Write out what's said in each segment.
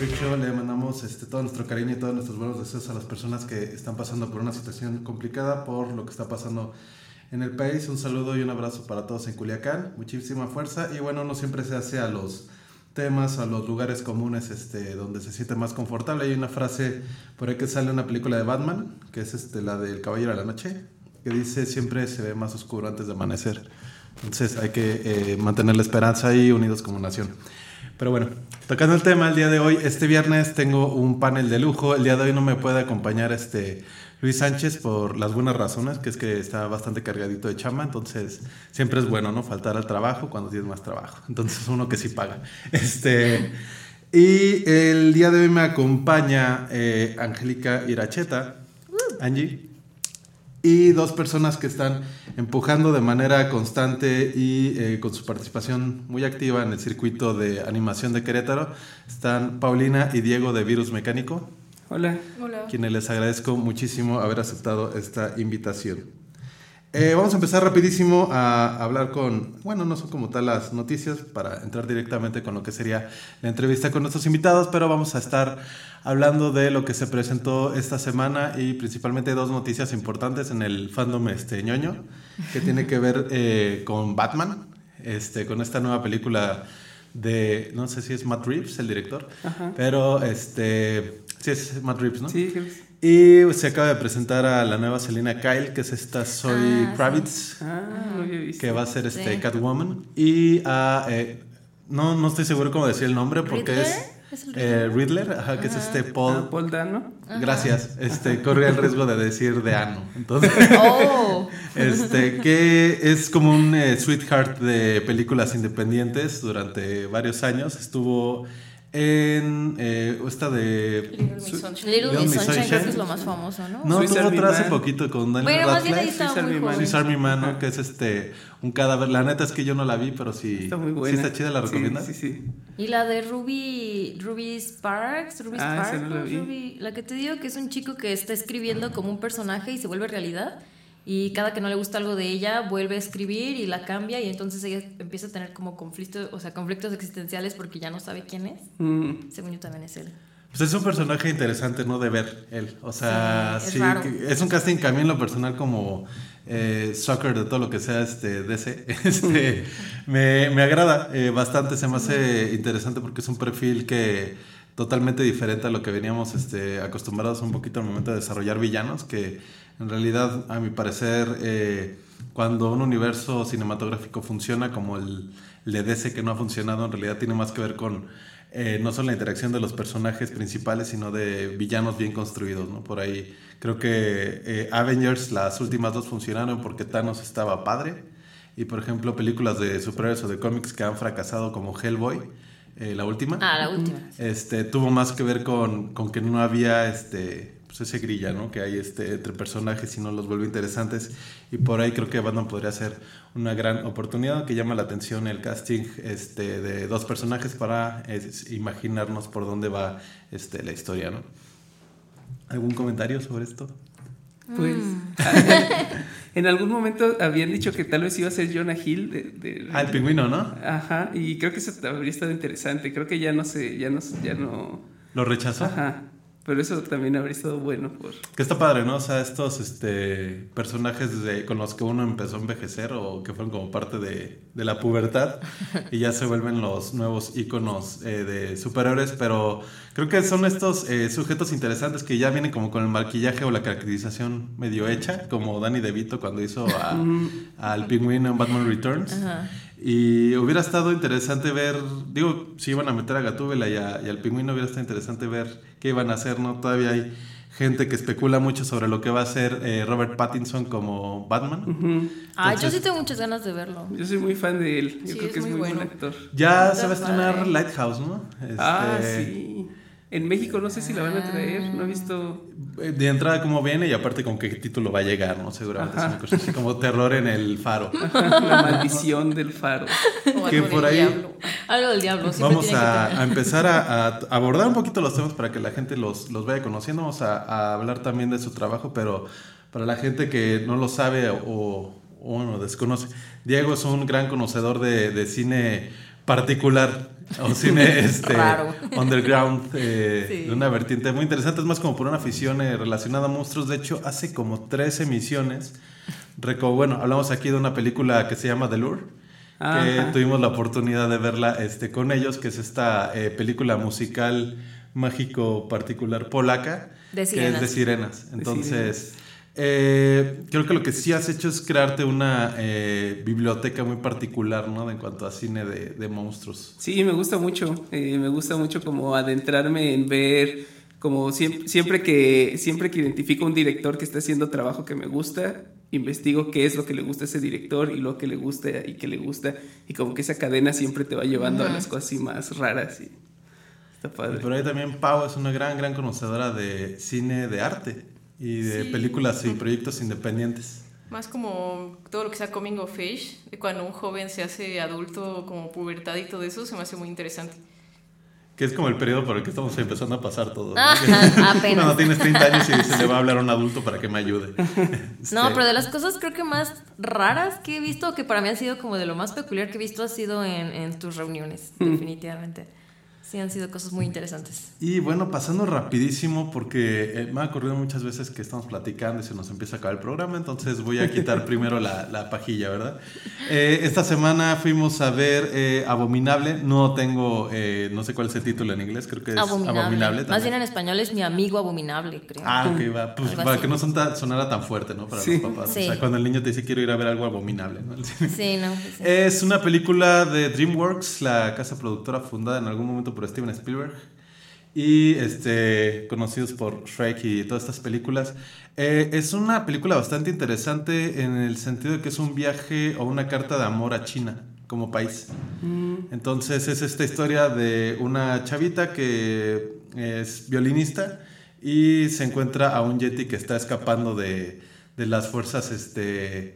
Freak Show le mandamos este, todo nuestro cariño y todos nuestros buenos deseos a las personas que están pasando por una situación complicada por lo que está pasando en el país. Un saludo y un abrazo para todos en Culiacán, muchísima fuerza y bueno, no siempre se hace a los temas, a los lugares comunes este, donde se siente más confortable. Hay una frase por ahí que sale en una película de Batman, que es este, la del Caballero de la Noche, que dice siempre se ve más oscuro antes de amanecer. Entonces hay que eh, mantener la esperanza y unidos como nación. Pero bueno, tocando el tema, el día de hoy, este viernes tengo un panel de lujo. El día de hoy no me puede acompañar este Luis Sánchez por las buenas razones, que es que está bastante cargadito de chamba, entonces siempre es bueno, ¿no? Faltar al trabajo cuando tienes más trabajo. Entonces uno que sí paga. Este, y el día de hoy me acompaña eh, Angélica Iracheta, Angie, y dos personas que están empujando de manera constante y eh, con su participación muy activa en el circuito de animación de Querétaro. Están Paulina y Diego de Virus Mecánico, Hola. quienes les agradezco muchísimo haber aceptado esta invitación. Eh, vamos a empezar rapidísimo a hablar con, bueno, no son como tal las noticias para entrar directamente con lo que sería la entrevista con nuestros invitados, pero vamos a estar hablando de lo que se presentó esta semana y principalmente dos noticias importantes en el fandom este ñoño, que tiene que ver eh, con Batman, este, con esta nueva película de, no sé si es Matt Reeves, el director, pero este, sí es Matt Reeves, ¿no? Sí, sí. Y se acaba de presentar a la nueva Selena Kyle, que es esta Zoe Kravitz, Ah, no había visto. que va a ser este Sí. Catwoman. Y a, eh, no, no estoy seguro cómo decir el nombre, porque ¿Riddler? es, ¿Es el eh, Riddler, ajá, que es este Paul. Ah, Paul Dano. Gracias, este, corre el riesgo de decir de ano. Entonces, Oh. este, que es como un eh, sweetheart de películas independientes durante varios años. Estuvo en eh, esta de... Little Miss Little Miss Sunshine creo que es lo más famoso, ¿no? No, Swiss tuvo otra hace poquito con Daniel Bueno, más bien ahí Radcliffe. muy Army Man. joven. Swiss Army Man, ¿no? que es este un cadáver. La neta es que yo no la vi, pero sí. Está muy sí buena. está chida, ¿la recomiendas? Sí, sí. Y la de Ruby, Ruby Sparks, Ruby Ah, Sparks, no la vi. Ruby- la que te digo que es un chico que está escribiendo como un personaje y se vuelve realidad. Y cada que no le gusta algo de ella, vuelve a escribir y la cambia y entonces ella empieza a tener como conflictos, o sea, conflictos existenciales porque ya no sabe quién es. Mm, Según yo también es él. Pues es un personaje interesante, ¿no? De ver él. O sea, Sí, es sí. raro. es un casting que a mí en lo personal como eh, soccer de todo lo que sea este DC, este, me, me agrada eh, bastante. Se me hace interesante porque es un perfil que totalmente diferente a lo que veníamos este, acostumbrados un poquito al momento de desarrollar villanos, que en realidad, a mi parecer, eh, cuando un universo cinematográfico funciona como el, el de DC que no ha funcionado, en realidad tiene más que ver con eh, no solo la interacción de los personajes principales, sino de villanos bien construidos, ¿no? Por ahí creo que eh, Avengers, las últimas dos funcionaron porque Thanos estaba padre. Y por ejemplo, películas de superhéroes o de cómics que han fracasado como Hellboy, eh, la última, Ah, la última. este, tuvo más que ver con, con que no había este, pues ese grilla ¿no? que hay este, entre personajes y no los vuelve interesantes. Y por ahí creo que Batman podría ser una gran oportunidad que llama la atención el casting este, de dos personajes para es, imaginarnos por dónde va este, la historia. ¿no? ¿Algún comentario sobre esto? Pues Mm. en algún momento habían dicho que tal vez iba a ser Jonah Hill de, de- Ah, el pingüino, ¿no? Ajá, y creo que eso habría estado interesante. Creo que ya no sé, ya no, ya no. ¿Lo rechazó? Ajá. Pero eso también habría estado bueno. Por... Que está padre, ¿no? O sea, estos este, personajes de, con los que uno empezó a envejecer o que fueron como parte de, de la pubertad y ya se vuelven los nuevos íconos eh, de superhéroes, pero creo que son estos eh, sujetos interesantes que ya vienen como con el maquillaje o la caracterización medio hecha, como Danny DeVito cuando hizo a- al pingüino en Batman Returns. Y hubiera estado interesante ver, digo, si iban a meter a Gatúbela y, a- y al pingüino, hubiera estado interesante ver qué iban a hacer, ¿no? Todavía hay gente que especula mucho sobre lo que va a hacer eh, Robert Pattinson como Batman. Ah, yo sí tengo muchas ganas de verlo. Yo soy muy fan de él. Yo Sí, creo es que es muy muy buen actor. Ya se va a estrenar. Lighthouse, ¿no? Ah, Este, sí. En México no sé si la van a traer. No he visto. eh, De entrada cómo viene y aparte con qué título va a llegar, ¿no? Seguramente es una cosa así como terror en el faro. La maldición del faro. O Que algo por del ahí- diablo. Algo del diablo. Vamos a, empezar a, a abordar un poquito los temas para que la gente los, los vaya conociendo. Vamos a, a hablar también de su trabajo, pero para la gente que no lo sabe o, o bueno, desconoce, Diego es un gran conocedor de, de cine particular o cine este, Raro. underground eh, Sí. de una vertiente muy interesante. Es más como por una afición eh, relacionada a monstruos. De hecho, hace como tres emisiones. bueno, hablamos aquí de una película que se llama The Lure que Ajá. tuvimos la oportunidad de verla este, con ellos, que es esta eh, película musical mágico particular polaca, De que sirenas. es de sirenas. Entonces, eh, creo que lo que sí has hecho es crearte una eh, biblioteca muy particular, ¿no? En cuanto a cine de, de monstruos. Sí, me gusta mucho. eh, me gusta mucho como adentrarme en ver, como siempre, siempre que siempre que identifico un director que está haciendo trabajo que me gusta, investigo qué es lo que le gusta a ese director y lo que le gusta y que le gusta y como que esa cadena siempre te va llevando a las cosas así más raras y está Y padre. por ahí también Pau es una gran, gran conocedora de cine de arte y de Sí. películas y proyectos independientes. Más como todo lo que sea coming of age, de cuando un joven se hace adulto, como pubertad y todo eso, se me hace muy interesante. Que es como el periodo por el que estamos empezando a pasar todo. ¿no? Ajá, apenas. Cuando tienes 30 años y se le va a hablar a un adulto para que me ayude. No, Este, pero de las cosas creo que más raras que he visto, que para mí han sido como de lo más peculiar que he visto, ha sido en, en tus reuniones, definitivamente. Sí, han sido cosas muy interesantes. Y bueno, pasando rapidísimo, porque eh, me ha ocurrido muchas veces que estamos platicando y se nos empieza a acabar el programa, entonces voy a quitar primero la, la pajilla, ¿verdad? Eh, esta semana fuimos a ver eh, Abominable, no tengo, eh, no sé cuál es el título en inglés, creo que es Abominable. Abominable. Más bien en español es mi amigo abominable, creo. Ah, ok, va. Pues para así. que no son tan- sonara tan fuerte, ¿no? Para Sí. los papás. Sí. O sea, cuando el niño te dice quiero ir a ver algo abominable, ¿no? Sí, no. pues sí. Es una película de DreamWorks, la casa productora fundada en algún momento por Steven Spielberg. Y este, conocidos por Shrek y todas estas películas. Eh, es una película bastante interesante en el sentido de que es un viaje o una carta de amor a China como país. Entonces es esta historia de una chavita que es violinista y se encuentra a un yeti que está escapando de, de las fuerzas, este,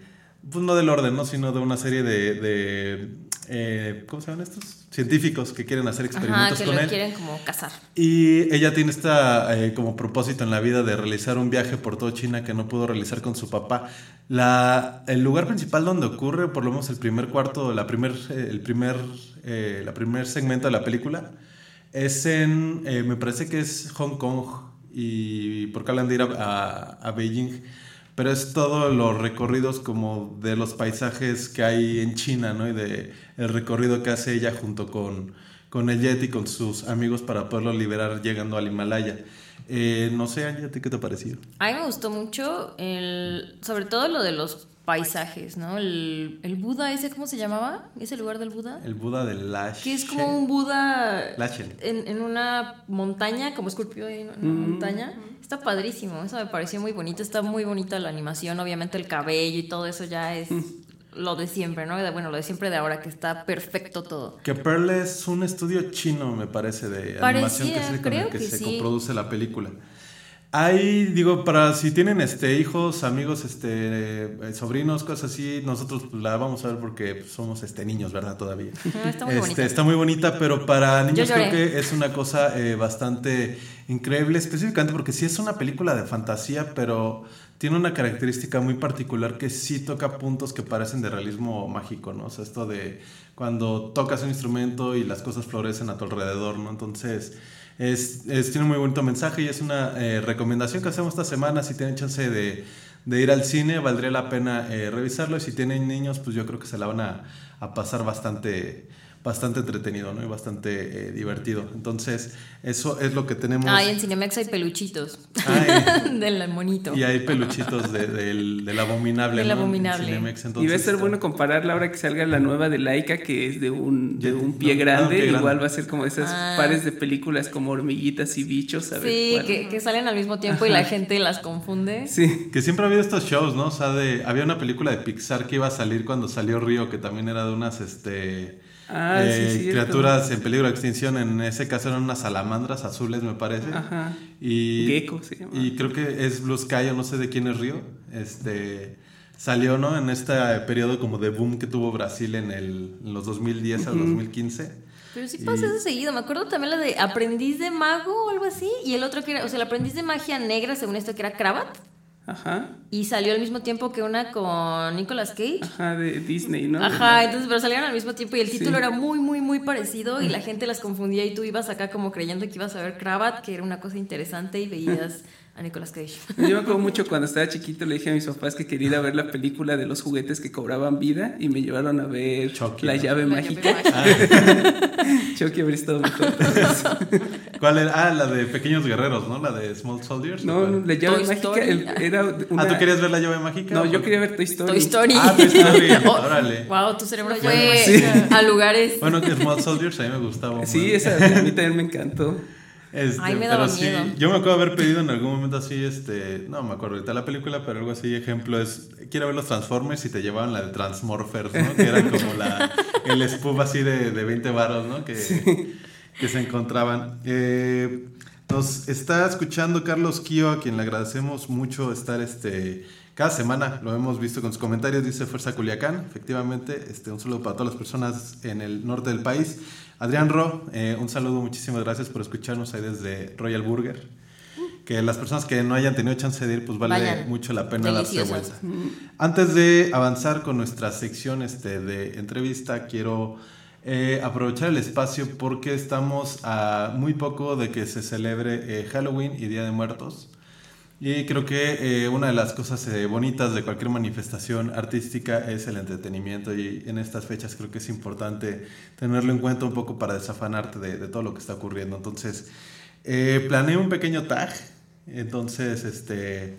pues no del orden, ¿no? sino de una serie de, de, eh, ¿cómo se llaman estos? Científicos que quieren hacer Ajá, experimentos que con lo él. quieren como cazar. Y ella tiene esta eh, como propósito en la vida de realizar un viaje por toda China que no pudo realizar con su papá. La, el lugar principal donde ocurre, por lo menos el primer cuarto, la primer, eh, el primer, eh, la primer segmento de la película, es en, eh, me parece que es Hong Kong y por acá de ir a, a, a Beijing. Pero es todos los recorridos como de los paisajes que hay en China, ¿no? Y de el recorrido que hace ella junto con, con el Jet y con sus amigos para poderlo liberar llegando al Himalaya. Eh, no sé, Angie, ¿a ti qué te ha parecido? A mí me gustó mucho, el, sobre todo lo de los paisajes, ¿no? El, el Buda ese, ¿cómo se llamaba? ¿Ese lugar del Buda? El Buda de Lash. Que es como un Buda en, en una montaña, como esculpió ahí en una montaña. Está padrísimo, eso me pareció muy bonito. Está muy bonita la animación, obviamente el cabello y todo eso ya es lo de siempre, ¿no? De- Bueno, lo de siempre de ahora, que está perfecto todo. Que Pearl es un estudio chino, me parece, de Parecía, animación que es el con el que se sí. coproduce la película. Hay, digo, para si tienen este hijos, amigos, este eh, sobrinos, cosas así, nosotros pues, la vamos a ver porque pues, somos este niños, ¿verdad? Todavía. Está muy Este, bonita. está muy bonita, pero para niños creo que es una cosa eh, bastante increíble, específicamente porque sí es una película de fantasía, pero tiene una característica muy particular que sí toca puntos que parecen de realismo mágico, ¿no? O sea, esto de cuando tocas un instrumento y las cosas florecen a tu alrededor, ¿no? Entonces, Es, es- tiene un muy bonito mensaje y es una eh, recomendación que hacemos esta semana. Si tienen chance de, ir al cine, valdría la pena eh, revisarlo. Y si tienen niños, pues yo creo que se la van a pasar bastante, bastante entretenido ¿no? y bastante eh, divertido. Entonces, eso es lo que tenemos. Ah, y en Cinemex hay peluchitos. Ay, Del monito. y hay peluchitos de- del, del abominable. Del ¿no? En abominable. Cinemex, y va a entonces, ser bueno compararla ahora que salga la nueva de Laika, que es de un, de un pie grande. un pie grande. Igual va a ser como esas Ah. pares de películas como hormiguitas y bichos. A ver Sí, que, que salen al mismo tiempo y la gente las confunde. Sí. Que siempre ha habido estos shows, ¿no? O sea, de, había una película de Pixar que iba a salir cuando salió Río, que también era de unas este, Ah, sí, eh, cierto. criaturas en peligro de extinción. En ese caso eran unas salamandras azules, me parece. Ajá. Y, Gecko se llama. Y creo que es Blue Sky, o no sé de quién es Río. Este, salió, ¿no? En este periodo como de boom que tuvo Brasil en, el, en los 2010 al 2015. Pero sí Y- pasa eso seguido. Me acuerdo también la de Aprendiz de Mago o algo así. Y el otro que era, o sea, el Aprendiz de Magia Negra, según esto, que era Cravat. Ajá. Y salió al mismo tiempo que una con Nicolas Cage. Ajá, de Disney, ¿no? Ajá, entonces, pero salieron al mismo tiempo y el Sí. título era muy, muy, muy parecido y la gente las confundía y tú ibas acá como creyendo que ibas a ver Cravat, que era una cosa interesante y veías a Nicolas Cage. Yo me acuerdo mucho cuando estaba chiquito le dije a mis papás que quería ir a ver la película de los juguetes que cobraban vida y me llevaron a ver Chucky, La ¿no? llave La mágica. llave mágica. Chucky habría estado mejor. ¿Cuál era? Ah, la de Pequeños Guerreros, ¿no? La de Small Soldiers. No, ¿o no? La llave Toy mágica Story. el- era una... Ah, ¿tú querías ver la llave mágica? No, yo quería ver Toy Story. Toy Story. Ah, Toy Story, órale. Wow, tu cerebro fue sí. a lugares. Bueno, que Small Soldiers a mí me gustaba. Sí, esa a mí también me encantó. Este, Ay, me pero daba sí, miedo. yo me acuerdo haber pedido en algún momento así, este, no me acuerdo ahorita la película, pero algo así, ejemplo es, quiero ver los Transformers y te llevaban la de Transmorphers, ¿no? Que era como la, el spoof así de, de 20 varos, ¿no? Que, que se encontraban. Eh, nos está escuchando Carlos Kio, a quien le agradecemos mucho estar este, cada semana, lo hemos visto con sus comentarios, dice Fuerza Culiacán, efectivamente, este, un saludo para todas las personas en el norte del país. Adrián Ro, eh, un saludo, muchísimas gracias por escucharnos ahí desde Royal Burger. Que las personas que no hayan tenido chance de ir, pues vale Vayan. mucho la pena darse vuelta. Antes de avanzar con nuestra sección este, de entrevista, quiero eh, aprovechar el espacio porque estamos a muy poco de que se celebre eh, Halloween y Día de Muertos. Y creo que eh, una de las cosas eh, bonitas de cualquier manifestación artística es el entretenimiento y en estas fechas creo que es importante tenerlo en cuenta un poco para desafanarte de, de todo lo que está ocurriendo. Entonces, eh, planeé un pequeño tag, entonces, este,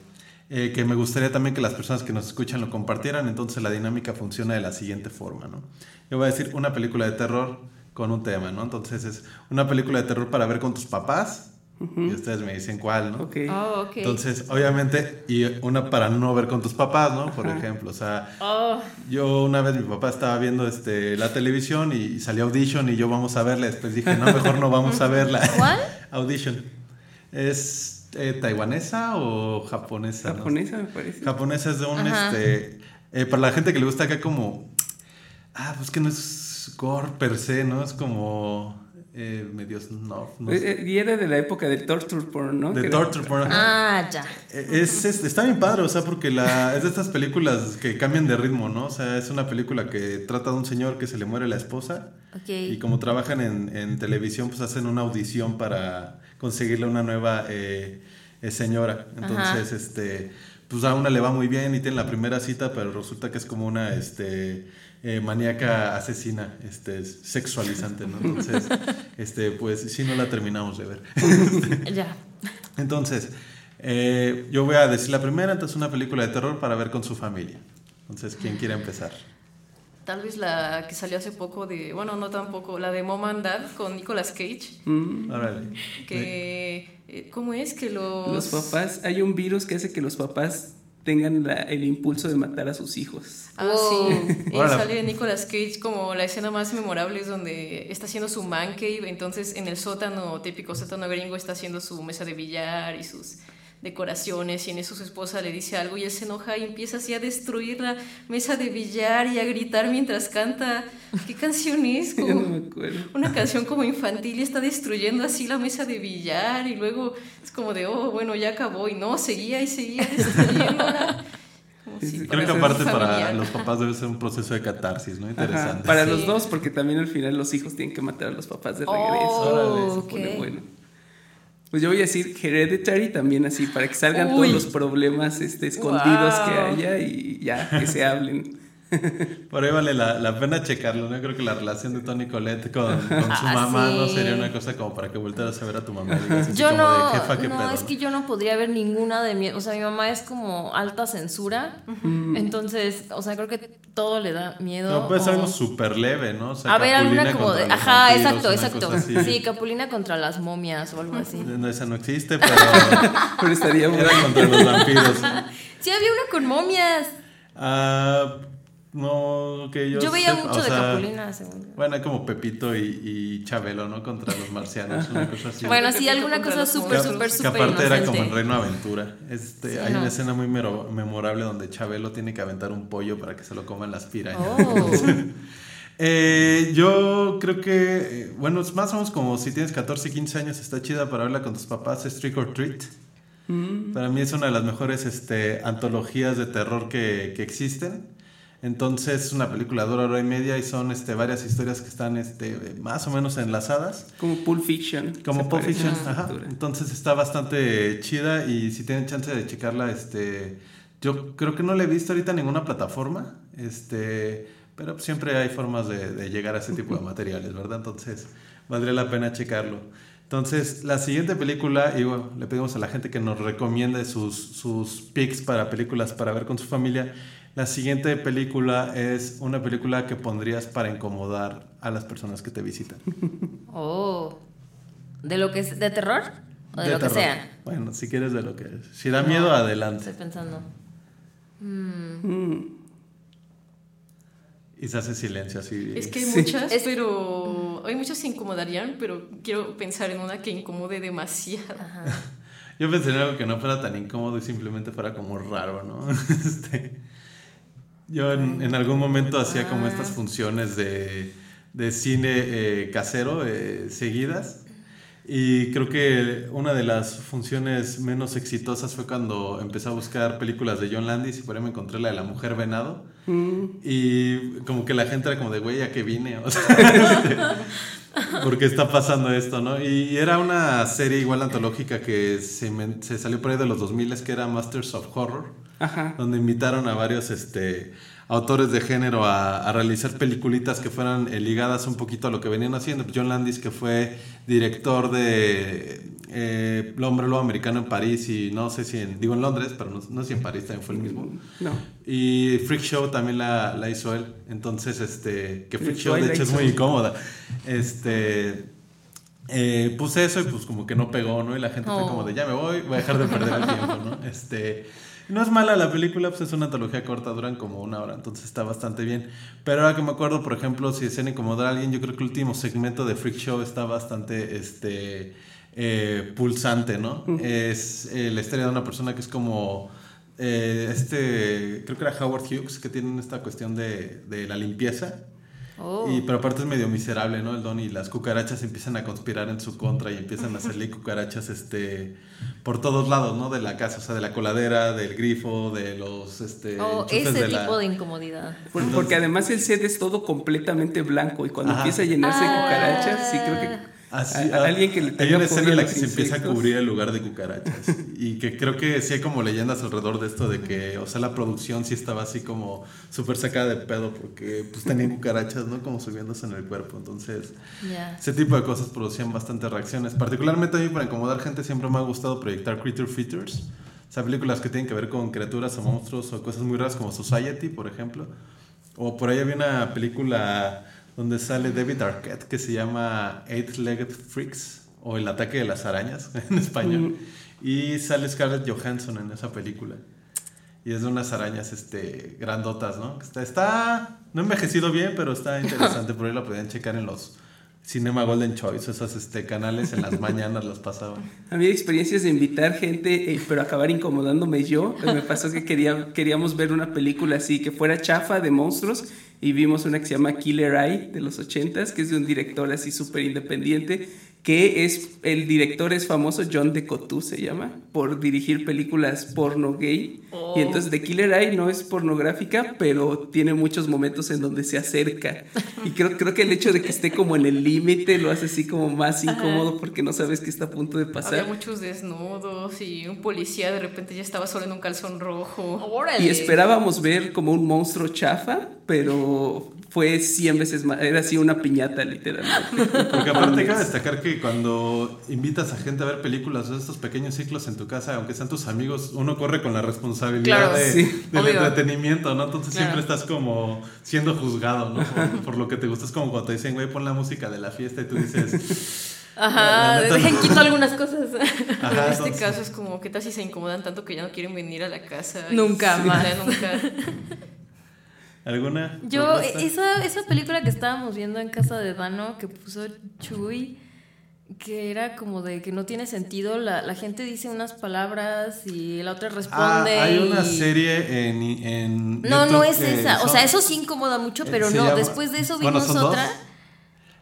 eh, que me gustaría también que las personas que nos escuchan lo compartieran, entonces la dinámica funciona de la siguiente forma, ¿no? Yo voy a decir una película de terror con un tema, ¿no? Entonces es una película de terror para ver con tus papás y ustedes me dicen cuál, ¿no? Ok. Oh, ok. Entonces, obviamente, y una para no ver con tus papás, ¿no? Por Ajá. ejemplo, o sea, Oh, yo una vez mi papá estaba viendo este, la televisión y salió Audition y yo vamos a verla. Después dije, no, mejor no vamos a verla. ¿Cuál? Audition. ¿Es eh, taiwanesa o japonesa? no? Japonesa, me parece. Japonesa es de un, Ajá. este... eh, para la gente que le gusta acá como... Ah, pues que no es gore per se, ¿no? Es como... Eh, medio snuff, no sé. Eh, eh, Y era de la época del torture porn, ¿no? De torture porn. ajá. ah, ya. Es, es- está bien padre, o sea, porque la, es de estas películas que cambian de ritmo, ¿no? O sea, es una película que trata de un señor que se le muere la esposa Ok. y como trabajan en, en televisión, pues hacen una audición para conseguirle una nueva eh, eh, señora. Entonces, este, pues a una le va muy bien y tiene la primera cita, pero resulta que es como una, este, eh, maníaca asesina, este, sexualizante, ¿no? Entonces, este, pues sí, no la terminamos de ver. Ya. Entonces, eh, yo voy a decir la primera, entonces una película de terror para ver con su familia. Entonces, ¿quién quiere empezar? Tal vez la que salió hace poco de, bueno, no tampoco, la de Mom and Dad con Nicolas Cage, Mm. Órale. que, eh, ¿cómo es que los... Los papás, hay un virus que hace que los papás tengan la- el impulso de matar a sus hijos. Ah, Wow. sí. Y sale Nicolas Cage como la escena más memorable es donde está haciendo su man cave, entonces en el sótano, típico sótano gringo, está haciendo su mesa de billar y sus decoraciones y en eso su esposa le dice algo y él se enoja y empieza así a destruir la mesa de billar y a gritar mientras canta. ¿Qué canción es? No Como me acuerdo. una canción como infantil y está destruyendo así la mesa de billar y luego es como de, oh, bueno, ya acabó y no, seguía y seguía destruyéndola. Sí, Creo que aparte para los papás debe ser un proceso de catarsis, ¿no? Ajá, Interesante. Para Sí. los dos, porque también al final los hijos tienen que matar a los papás de regreso. Oh, Órale, se ok. pone bueno. Pues yo voy a decir Hereditary también así, para que salgan Uy. todos los problemas este, escondidos que haya y ya, que se hablen. Por ahí vale la, la pena checarlo, ¿no? Creo que la relación de Tony Colette con, con su Ah, mamá no sería una cosa como para que voltearas a ver a tu mamá digas Yo como no, de jefa, qué no, pedo, es que yo no podría ver ninguna de mi, o sea, mi mamá es como alta censura, entonces, o sea, creo que todo le da miedo. No, pues o- algo súper leve, ¿no? O sea, a ver, alguna como de, ajá, vampiros, exacto, exacto. Sí, Capulina contra las momias o algo así. No, esa no existe, pero Pero estaría bueno. era contra los vampiros. Sí, había una con momias. Ah, no, que yo Yo veía sepa, mucho de sea, Capulina, según. Bueno, como Pepito y, y Chabelo, ¿no? Contra los marcianos, una cosa así. Bueno, sí, alguna cosa súper, monstruos. súper, que súper aparte era inocente. como en Reino Aventura. Este, Sí, hay no. una escena muy mero- memorable donde Chabelo tiene que aventar un pollo para que se lo coman las pirañas. Oh. Eh, yo creo que, eh, bueno, es más o menos como si tienes 14, 15 años, está chida para verla con tus papás, es Trick or Treat. Para mí es una de las mejores este, antologías de terror que, que existen. Entonces es una película de hora, hora y media y son este, varias historias que están este, más o menos enlazadas. Como Pulp Fiction. Como Pulp Fiction, ajá. Entonces está bastante chida y si tienen chance de checarla, este, yo creo que no la he visto ahorita en ninguna plataforma, este, pero siempre hay formas de, de llegar a ese tipo de materiales, ¿verdad? Entonces valdría la pena checarlo. Entonces, la siguiente película, y bueno, le pedimos a la gente que nos recomiende sus, sus picks para películas para ver con su familia. La siguiente película es una película que pondrías para incomodar a las personas que te visitan. Oh. ¿De lo que es de terror? O de, lo terror. que sea. Bueno, si quieres de lo que es. Si da miedo, adelante. Estoy pensando. Mm. Y se hace silencio así. Es que hay Sí. muchas, pero hay muchas que incomodarían, pero quiero pensar en una que incomode demasiado. Yo pensé en algo que no fuera tan incómodo y simplemente fuera como raro, ¿no? Este, yo en, en algún momento hacía como estas funciones de, de cine eh, casero eh, seguidas. Y creo que una de las funciones menos exitosas fue cuando empecé a buscar películas de John Landis y por ahí me encontré la de La Mujer Venado. Y como que la gente era como de, güey, ¿a qué vine? O sea, ¿por qué está pasando esto, no? Y era una serie igual antológica que se, inven- se salió por ahí de los 2000 que era Masters of Horror, Ajá. donde invitaron a varios este, autores de género a, a realizar peliculitas que fueran eh, ligadas un poquito a lo que venían haciendo. John Landis, que fue director de eh, El hombre lobo americano en París y no sé si en, digo en Londres, pero no, no sé si en París también fue el mismo. No. Y Freak Show también la, la hizo él. Entonces, este, que Freak Show de hecho es muy incómoda. Este, eh, puse eso y pues como que no pegó, ¿no? Y la gente fue como de ya me voy, voy a dejar de perder el tiempo, ¿no? Este, no es mala la película, pues es una antología corta, duran como una hora, entonces está bastante bien. Pero ahora que me acuerdo, por ejemplo, si desean incomodar a alguien, yo creo que el último segmento de Freak Show está bastante, este, eh, pulsante, ¿no? Es eh, la historia de una persona que es como eh, este, creo que era Howard Hughes, que tienen esta cuestión de, de la limpieza. Oh. Y, pero aparte es medio miserable, ¿no? El don y las cucarachas empiezan a conspirar en su contra y empiezan a hacerle cucarachas este, por todos lados, ¿no? De la casa, o sea, de la coladera, del grifo, de los este, Oh, ese de la- tipo de incomodidad. Porque además el set es todo completamente blanco y cuando Ajá. empieza a llenarse de Ah. cucarachas, sí creo que Así, a- a alguien que le hay una escena en la que se empieza a insectos. cubrir el lugar de cucarachas y que creo que sí hay como leyendas alrededor de esto de que, o sea, la producción sí estaba así como súper sacada de pedo porque pues tenían cucarachas, ¿no? Como subiéndose en el cuerpo, entonces Ya. ese tipo de cosas producían bastantes reacciones. Particularmente a mí para incomodar gente siempre me ha gustado proyectar Creature Features, o sea, películas que tienen que ver con criaturas o monstruos o cosas muy raras como Society, por ejemplo. O por ahí había una película donde sale David Arquette que se llama Eight-Legged Freaks o El ataque de las arañas en español. Y sale Scarlett Johansson en esa película. Y es de unas arañas este, grandotas, ¿no? Está, está no envejecido bien, pero está interesante. Por ahí lo podían checar en los Cinema Golden Choice, esos este, canales en las mañanas los pasaban. A mí experiencias de invitar gente, eh, pero acabar incomodándome yo. Eh, Me pasó que quería, queríamos ver una película así que fuera chafa de monstruos y vimos una que se llama Killer Eye de los 80s, que es de un director así súper independiente. Que es el director es famoso John de Cotu se llama por dirigir películas porno gay. Y entonces The Killer Eye no es pornográfica pero tiene muchos momentos en donde se acerca. Y creo creo que el hecho de que esté como en el límite lo hace así como más incómodo porque no sabes qué está a punto de Había pasar muchos desnudos y un policía de repente ya estaba solo en un calzón rojo. Órale. y esperábamos ver como un monstruo chafa pero fue 100 veces más era así una piñata literalmente Porque aparte cabe destacar que cuando invitas a gente a ver películas o estos pequeños ciclos en tu casa, aunque sean tus amigos, uno corre con la responsabilidad Claro, de- sí. del Obvio. entretenimiento, ¿no? Entonces Claro. siempre estás como siendo juzgado, ¿no? Por, por lo que te gusta. Es como cuando te dicen, güey, pon la música de la fiesta y tú dices, Ajá, La- la neta dejen quito algunas cosas. ajá, en este entonces- caso es como que casi se incomodan tanto que ya no quieren venir a la casa. Nunca Sí, más. nunca. ¿Alguna? Yo, esa, esa película que estábamos viendo en casa de Dano, que puso Chuy, que era como de que no tiene sentido, la, la gente dice unas palabras y la otra Ah, responde. hay una serie en, en No, no es esa. O sea, eso sí incomoda mucho, eh, pero no. llama- Después de eso Bueno, vimos son dos. otra.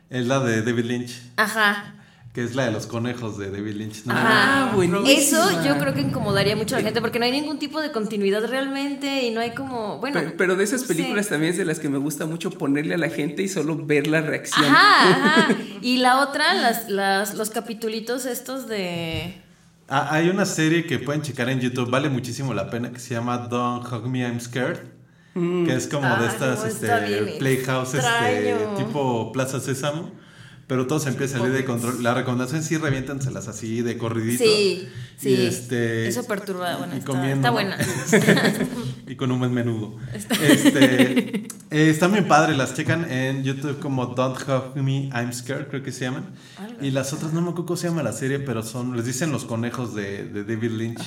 Es la de David Lynch, Ajá. Que es la de los conejos de David Lynch. ¿no? Ah, buenísima. Eso yo creo que incomodaría mucho a la gente porque no hay ningún tipo de continuidad realmente y no hay como. Bueno. Pero, pero de esas películas también es de las que me gusta mucho ponerle a la gente y solo ver la reacción. Ajá, ajá. Y la otra, las, las, los capitulitos estos de. Ah, hay una serie que pueden checar en YouTube, vale muchísimo la pena, que se llama Don't Hug Me, I'm Scared. Que es como de Ah, estas este, está bien playhouse este, tipo Plaza Sésamo. Pero todo se empieza a salir de control. La recomendación sí reviéntenselas así de corridito. Sí, sí. Y este, Eso perturba. Bueno, y está, comiendo, está buena. y con un buen menudo. Este, eh, están bien padres, las checan en YouTube como Don't Hug Me, I'm Scared, creo que se llaman. Y las otras no me acuerdo cómo se llama la serie, pero son, les dicen los conejos de, de David Lynch.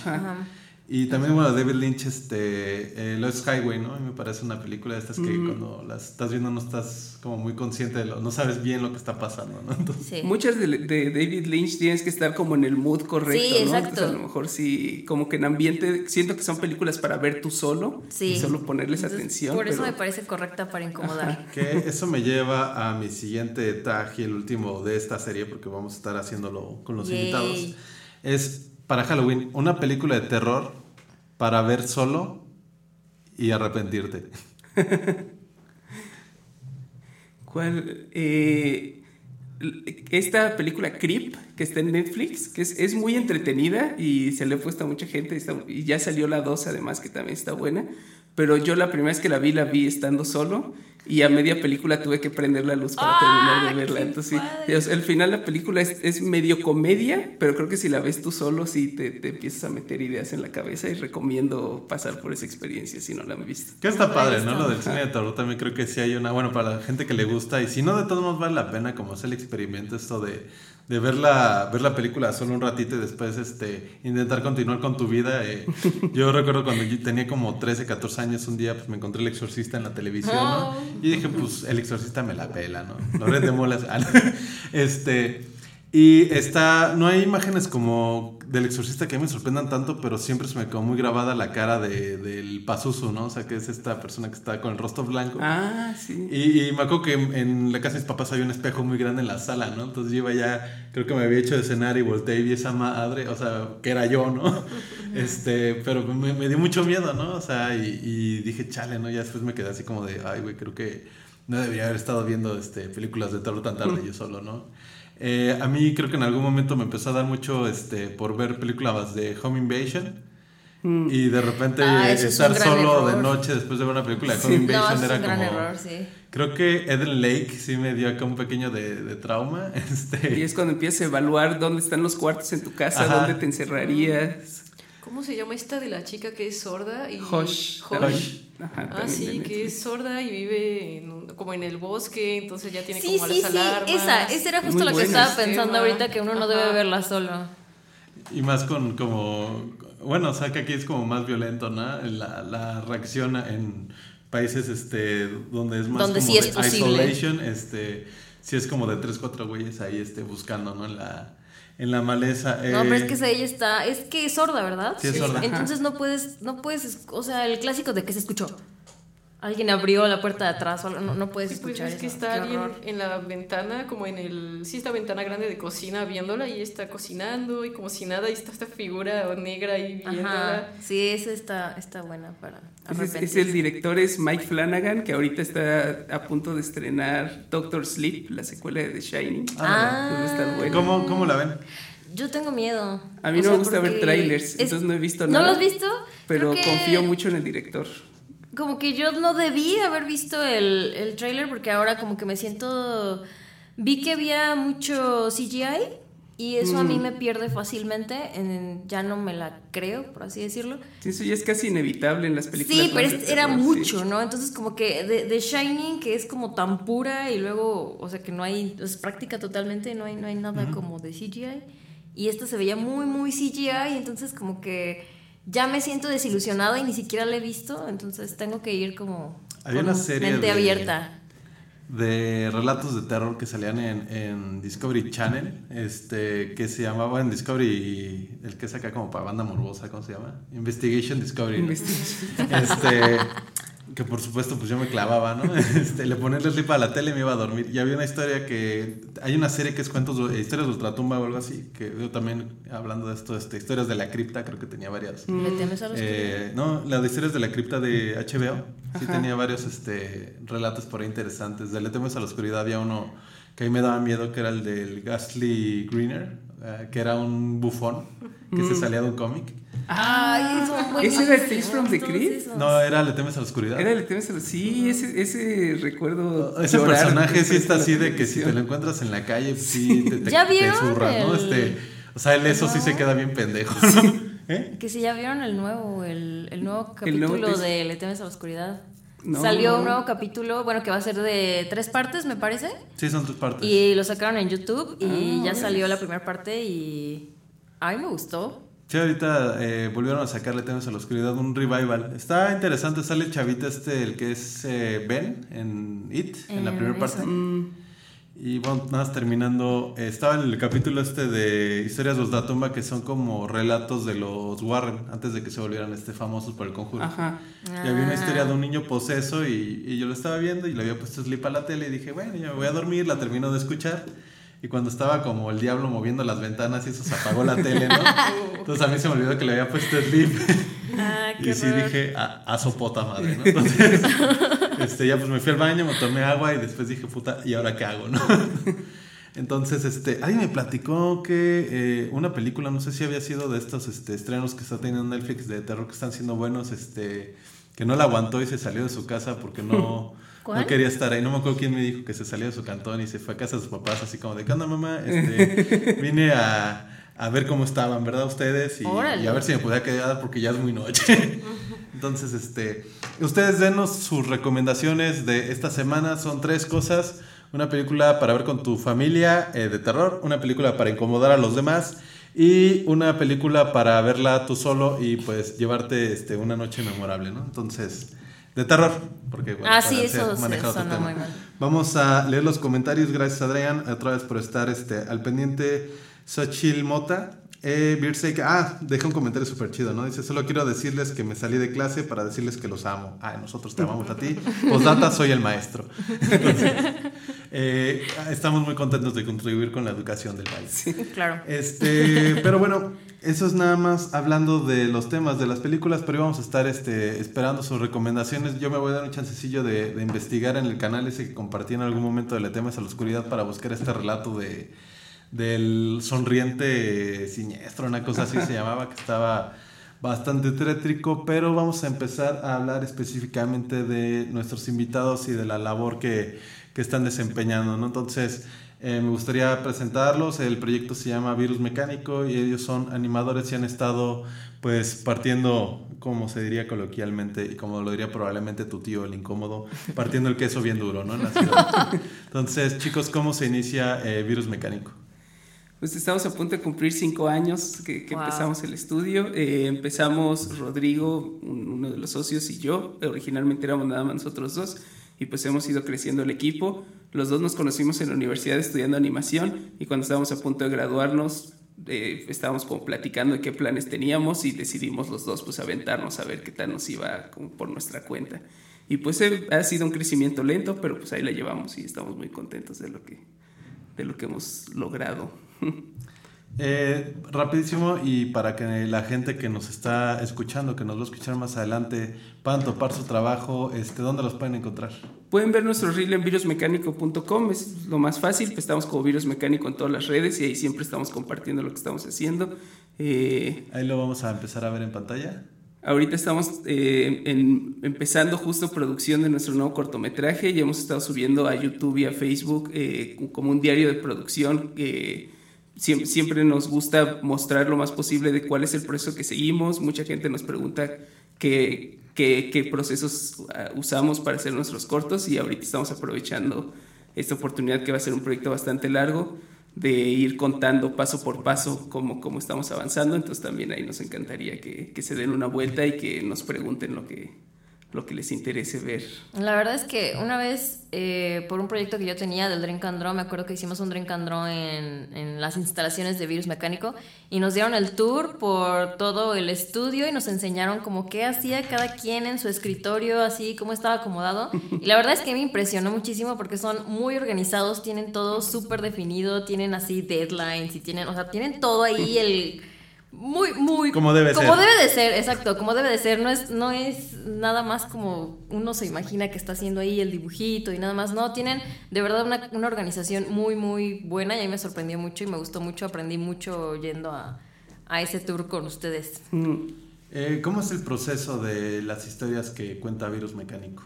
Y también, bueno, David Lynch, este, eh, Lost Highway, ¿no? A mí me parece una película de estas que cuando las estás viendo no estás como muy consciente de lo, no sabes bien lo que está pasando, ¿no? Entonces, Sí. Muchas de, de David Lynch tienes que estar como en el mood correcto, Sí, ¿no? exacto. Entonces, a lo mejor sí, como que en ambiente, siento que son películas para ver tú solo Sí. y solo ponerles Entonces, atención. Por eso pero- me parece correcta para incomodar. que eso me lleva a mi siguiente tag y el último de esta serie, porque vamos a estar haciéndolo con los Yay. invitados. Es para Halloween, una película de terror para ver solo y arrepentirte. ¿Cuál? Eh, esta película Creep, que está en Netflix, que es, es muy entretenida y se le ha puesto a mucha gente. y ya salió la 2, además, que también está buena. Pero yo la primera vez que la vi, la vi estando solo. Y a media película tuve que prender la luz para ¡Ah, terminar de verla. qué Entonces, sí, al final la película es, es medio comedia, pero creo que si la ves tú solo, sí te, te empiezas a meter ideas en la cabeza. Y recomiendo pasar por esa experiencia si no la han visto. Que está padre, ¿no? Lo del cine de terror también creo que sí hay una, bueno, para la gente que le gusta y si no, de todos modos vale la pena como hacer el experimento esto de, de ver, la, ver la película solo un ratito y después este, intentar continuar con tu vida. eh. Yo recuerdo cuando yo tenía como 13, 14 años, un día pues me encontré el exorcista en la televisión, ¿no? Y dije, pues el exorcista me la pela, ¿no? Loret de Molas. este... Y está, no hay imágenes como del exorcista que me sorprendan tanto, pero siempre se me quedó muy grabada la cara de, del Pazuzu, ¿no? O sea, que es esta persona que está con el rostro blanco. Ah, sí. Y, y me acuerdo que en, en la casa de mis papás había un espejo muy grande en la sala, ¿no? Entonces yo iba ya, creo que me había hecho de cenar y volteé y vi esa madre, o sea, que era yo, ¿no? Este, pero me, me dio mucho miedo, ¿no? O sea, y, y dije, chale, ¿no? Ya después me quedé así como de, ay, güey, creo que no debería haber estado viendo este, películas de terror tan tarde yo solo, ¿no? Eh, a mí creo que en algún momento me empezó a dar mucho este, por ver películas de Home Invasion. Y de repente Ah, es estar solo error. de noche después de ver una película de Home Invasion es era un gran como... error, sí. Creo que Eden Lake sí me dio acá un pequeño de, de trauma. Este, Y es cuando empiezas a evaluar dónde están los cuartos en tu casa, Ajá. dónde te encerrarías. ¿Cómo se llama esta de la chica que es sorda? Y... Hush. Ajá, Ah, sí, que es sorda y vive en un- como en el bosque, entonces ya tiene Sí, como sí, las sí. alarmas. Esa, esa era justo Muy lo que estaba Sistema. pensando ahorita, que uno no debe verla solo. y más con como... Bueno, o sea que aquí es como más violento, ¿no? La, la reacción en países este, donde es más Donde como sí es de isolation, este, sí es como de tres, cuatro güeyes ahí este, buscando, ¿no? La, en la maleza. No, pero es Eh, que ella está, es que es sorda, ¿verdad? Sí, es sorda. Entonces no puedes, no puedes, o sea, el clásico de que se escuchó. Alguien abrió la puerta de atrás o algo, no, no puedes Sí, pues escuchar es que eso. está alguien en la ventana, como en el. Sí, esta ventana grande de cocina viéndola y está cocinando y como si nada, y está esta figura negra ahí Ajá, viéndola. sí, esa está, está buena para Ese es- es el director es Mike Flanagan, que ahorita está a punto de estrenar Doctor Sleep, la secuela de The Shining. Ah. Estar buena. ¿Cómo, ¿Cómo la ven? Yo tengo miedo. A mí O no sea, me gusta ver trailers, es- entonces no he visto ¿No nada. lo has visto? Pero que- confío mucho en el director. Como que yo no debí haber visto el, el trailer porque ahora como que me siento... Vi que había mucho CGI y eso a mí me pierde fácilmente. en- ya no me la creo, por así decirlo. Sí, eso ya es casi inevitable en las películas. Sí, pero era terror, sí. mucho, ¿no? Entonces como que de, de Shining, que es como tan pura y luego, o sea, que no hay, es práctica totalmente, no hay, no hay nada como de CGI. Y esta se veía muy, muy CGI, entonces como que ya me siento desilusionada y ni siquiera la he visto, entonces tengo que ir como Había con una serie mente de- abierta. de relatos de terror que salían en, en Discovery Channel, este, que se llamaba en Discovery, el que saca como para banda morbosa, ¿cómo se llama? Investigation Discovery. Este, que por supuesto pues yo me clavaba, ¿no? Este, le ponía el slip a la tele y me iba a dormir. Y había una historia que, hay una serie que es cuentos, de- historias de ultratumba o algo así, que yo también, hablando de esto, este, historias de la cripta, creo que tenía varias. ¿Le temes a los Eh, no, la de historias de la cripta de HBO. Sí Ajá. tenía varios este, relatos por ahí interesantes. De Le temes a la oscuridad había uno que a mí me daba miedo, que era el del Ghastly Greener, eh, que era un bufón que se salía de un cómic. Ay, son ¿Ese era el Tales buenísimos from the Crypt? No, era Le temes a la oscuridad. Era el tema, sí, ese, ese recuerdo. Ese llorar personaje sí está la así de que si te lo encuentras en la calle, pues sí te, te, ¿Ya te zurra, ¿no? el- Este, o sea, él eso sí se queda bien pendejo, ¿no? ¿Eh? Que si ya vieron el nuevo, el, el nuevo El nuevo capítulo tes- de Le temes a la oscuridad. No. Salió un nuevo capítulo, bueno, que va a ser de tres partes, me parece. Sí, son tres partes. Y lo sacaron en YouTube y Ah, ya salió la primera parte y a mí me gustó. Sí, ahorita eh, volvieron a sacarle temas a la oscuridad, un revival. Está interesante, sale el chavito este, el que es eh, Ben en It, en la En primera parte. Mm, Y bueno, nada más terminando, eh, estaba en el capítulo este de Historias de los Datumba, que son como relatos de los Warren, antes de que se volvieran este famosos por el conjuro. Ajá. Y había una historia Ah. de un niño poseso y, y yo lo estaba viendo y le había puesto slip a la tele y dije, bueno, ya me voy a dormir, la termino de escuchar. Y cuando estaba como el diablo moviendo las ventanas y eso se apagó la tele, ¿no? Entonces a mí se me olvidó que le había puesto slip. Ah, y sí dije, a, a sopota madre, ¿no? Entonces, este, ya pues me fui al baño, me tomé agua y después dije, puta, ¿y ahora qué hago, no? Entonces, este, alguien me platicó que eh, una película, no sé si había sido de estos este, estrenos que está teniendo Netflix de terror que están siendo buenos, este, que no la aguantó y se salió de su casa porque no, ¿Cuál? no quería estar ahí. No me acuerdo quién me dijo que se salió de su cantón y se fue a casa de sus papás, así como de, ¿qué onda, mamá? Este, vine a, a ver cómo estaban, ¿verdad? Ustedes y a ver si me podía quedar porque ya es muy noche. Entonces, este, ustedes denos sus recomendaciones de esta semana. Son tres cosas. Una película para ver con tu familia eh, de terror, una película para incomodar a los demás y una película para verla tú solo y pues llevarte este, una noche memorable, ¿no? Entonces, de terror, porque bueno, Ah, sí, eso se tema. muy mal. Vamos a leer los comentarios. Gracias, Adrián, otra vez por estar este, al pendiente. Xochil Mota. Eh, Beersake, ah, deja un comentario súper chido, ¿no? Dice, solo quiero decirles que me salí de clase para decirles que los amo. Ah, nosotros te amamos a ti. Postdata, soy el maestro. Entonces, eh, estamos muy contentos de contribuir con la educación del país. Claro. Este, pero bueno, eso es nada más hablando de los temas de las películas, pero íbamos a estar este, esperando sus recomendaciones. Yo me voy a dar un chancecillo de, de investigar en el canal ese que compartí en algún momento de Le temas a la oscuridad para buscar este relato de del sonriente siniestro, una cosa así se llamaba, que estaba bastante tétrico, pero vamos a empezar a hablar específicamente de nuestros invitados y de la labor que, que están desempeñando, ¿no? Entonces, eh, me gustaría presentarlos. El proyecto se llama Virus Mecánico y ellos son animadores y han estado, pues, partiendo, como se diría coloquialmente y como lo diría probablemente tu tío, el incómodo, partiendo el queso bien duro, ¿no? En la ciudad. Entonces, chicos, ¿cómo se inicia eh, Virus Mecánico? Pues estamos a punto de cumplir cinco años que, que Wow. empezamos el estudio. Eh, empezamos Rodrigo, un- uno de los socios, y yo. Originalmente éramos nada más nosotros dos. Y pues hemos ido creciendo el equipo. Los dos nos conocimos en la universidad estudiando animación. Y cuando estábamos a punto de graduarnos, eh, estábamos como platicando de qué planes teníamos. Y decidimos los dos pues aventarnos a ver qué tal nos iba como por nuestra cuenta. Y pues eh, ha sido un crecimiento lento, pero pues ahí la llevamos y estamos muy contentos de lo que, de lo que hemos logrado. Eh, rapidísimo y para que la gente que nos está escuchando, que nos va a escuchar más adelante, puedan topar su trabajo, este, ¿dónde los pueden encontrar? Pueden ver nuestro reel en virusmecánico.com, es lo más fácil, pues estamos como Virus Mecánico en todas las redes y ahí siempre estamos compartiendo lo que estamos haciendo. Eh, ahí lo vamos a empezar a ver en pantalla. Ahorita estamos eh, en, empezando justo producción de nuestro nuevo cortometraje y hemos estado subiendo a YouTube y a Facebook eh, como un diario de producción. que siempre, siempre, nos gusta mostrar lo más posible de cuál es el proceso que seguimos. Mucha gente nos pregunta qué, qué, qué procesos ah, usamos para hacer nuestros cortos y ahorita estamos aprovechando esta oportunidad que va a ser un proyecto bastante largo de ir contando paso por paso cómo, cómo estamos avanzando. Entonces también ahí nos encantaría que, que, se den una vuelta y que nos pregunten lo que, lo que les interese ver. La verdad es que una vez, eh, por un proyecto que yo tenía del Drink and Draw, me acuerdo que hicimos un Drink and Draw en, en, las instalaciones de Virus Mecánico y nos dieron el tour por todo el estudio y nos enseñaron como qué hacía cada quien en su escritorio, así cómo estaba acomodado. Y la verdad es que me impresionó muchísimo porque son muy organizados, tienen todo súper definido, tienen así deadlines y tienen, o sea, tienen todo ahí el muy, muy... Como debe como ser. debe de ser, exacto, como debe de ser. No es, no es nada más como uno se imagina que está haciendo ahí el dibujito y nada más. No, tienen de verdad una, una organización muy, muy buena y a mí me sorprendió mucho y me gustó mucho. Aprendí mucho yendo a, a ese tour con ustedes. Mm. Eh, ¿Cómo es el proceso de las historias que cuenta Virus Mecánico?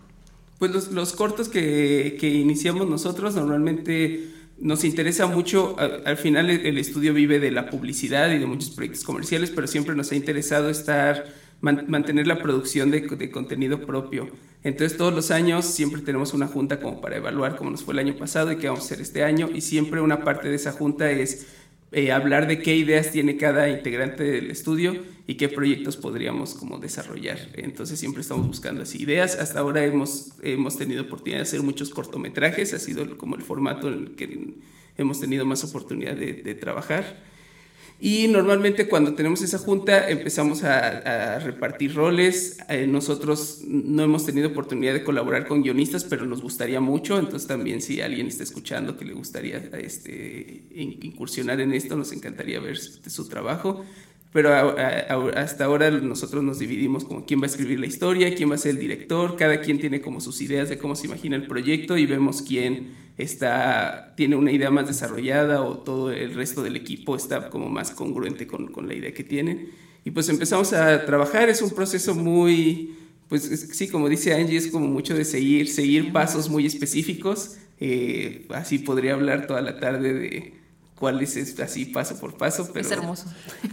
Pues los, los cortos que, que iniciamos nosotros normalmente nos interesa mucho, al, final el, estudio vive de la publicidad y de muchos proyectos comerciales, pero siempre nos ha interesado estar, mantener la producción de, de, contenido propio. Entonces todos los años siempre tenemos una junta como para evaluar cómo nos fue el año pasado y qué vamos a hacer este año y siempre una parte de esa junta es eh, hablar de qué ideas tiene cada integrante del estudio y qué proyectos podríamos como desarrollar. Entonces siempre estamos buscando así ideas. Hasta ahora hemos, hemos tenido oportunidad de hacer muchos cortometrajes, ha sido como el formato en el que hemos tenido más oportunidad de, de trabajar. Y normalmente cuando tenemos esa junta empezamos a, repartir roles. Eh, nosotros no hemos tenido oportunidad de colaborar con guionistas, pero nos gustaría mucho. Entonces también si alguien está escuchando que le gustaría este, incursionar en esto, nos encantaría ver su trabajo. Pero a, a, hasta ahora nosotros nos dividimos como quién va a escribir la historia, quién va a ser el director, cada quien tiene como sus ideas de cómo se imagina el proyecto y vemos quién está, tiene una idea más desarrollada o todo el resto del equipo está como más congruente con, con la idea que tienen. Y pues empezamos a trabajar, es un proceso muy, pues sí, como dice Angie, es como mucho de seguir, seguir pasos muy específicos. Eh, así podría hablar toda la tarde de cuál es así paso por paso, pero... Es hermoso.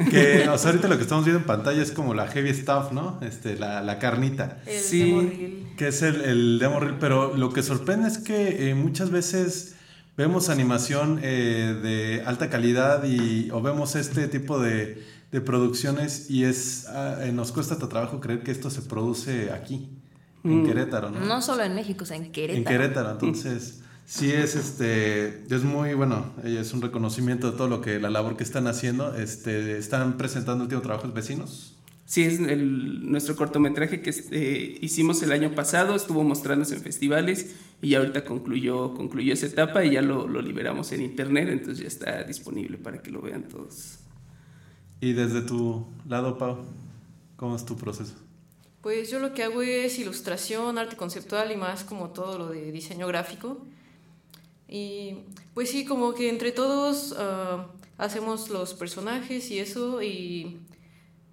Que o sea, ahorita lo que estamos viendo en pantalla es como la heavy stuff, ¿no? Este, la, la carnita. El Sí. demo reel. Que es el, el demo reel, pero lo que sorprende es que eh, muchas veces vemos animación eh, de alta calidad y, o vemos este tipo de, de producciones y es ah, eh, nos cuesta hasta trabajo creer que esto se produce aquí, en Mm. Querétaro, ¿no? No solo en México, o sea, en Querétaro. En Querétaro, entonces sí es este es muy bueno, eh, es un reconocimiento de todo lo que la labor que están haciendo, este están presentando el último trabajo vecinos. Sí, es el, nuestro cortometraje que eh, hicimos el año pasado, estuvo mostrándose en festivales y ya ahorita concluyó, concluyó esa etapa y ya lo, lo liberamos en internet, entonces ya está disponible para que lo vean todos. Y desde tu lado, Pau, ¿cómo es tu proceso? Pues yo lo que hago es ilustración, arte conceptual y más como todo lo de diseño gráfico. Y pues sí, como que entre todos ah, hacemos los personajes y eso. Y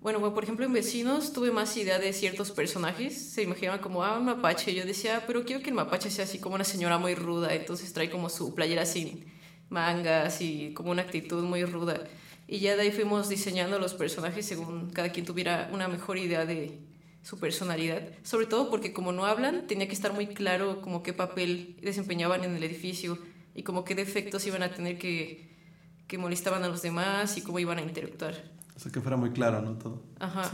bueno, bueno, por ejemplo en Vecinos tuve más idea de ciertos personajes. Se imaginaban como, ah, un mapache. Yo decía, "Ah, pero quiero que el mapache sea así como una señora muy ruda. Entonces trae como su playera sin mangas y como una actitud muy ruda. Y ya de ahí fuimos diseñando los personajes según cada quien tuviera una mejor idea de su personalidad. Sobre todo porque como no hablan, tenía que estar muy claro como qué papel desempeñaban en el edificio y como qué defectos iban a tener que, que molestaban a los demás y cómo iban a interactuar. O sea, que fuera muy claro, ¿no? Todo. Ajá.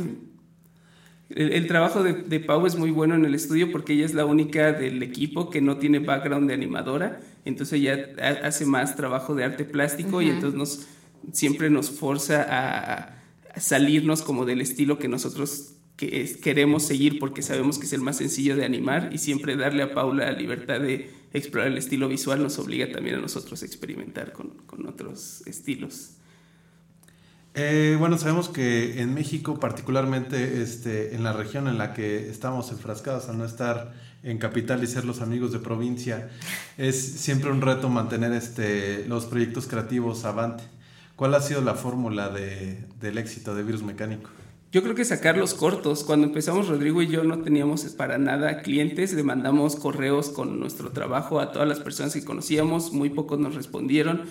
El, el trabajo de, de Pau es muy bueno en el estudio porque ella es la única del equipo que no tiene background de animadora, entonces ella ha- hace más trabajo de arte plástico y entonces nos, siempre nos forza a, a salirnos como del estilo que nosotros que es- queremos seguir porque sabemos que es el más sencillo de animar y siempre darle a Paula la libertad de explorar el estilo visual nos obliga también a nosotros a experimentar con, con otros estilos. Eh, bueno, sabemos que en México, particularmente este, en la región en la que estamos enfrascados, al no estar en capital y ser los amigos de provincia, es siempre un reto mantener este, los proyectos creativos avante. ¿Cuál ha sido la fórmula de- del éxito de Virus Mecánico? Yo creo que sacar los cortos. Cuando empezamos Rodrigo y yo no teníamos para nada clientes, le mandamos correos con nuestro trabajo a todas las personas que conocíamos, muy pocos nos respondieron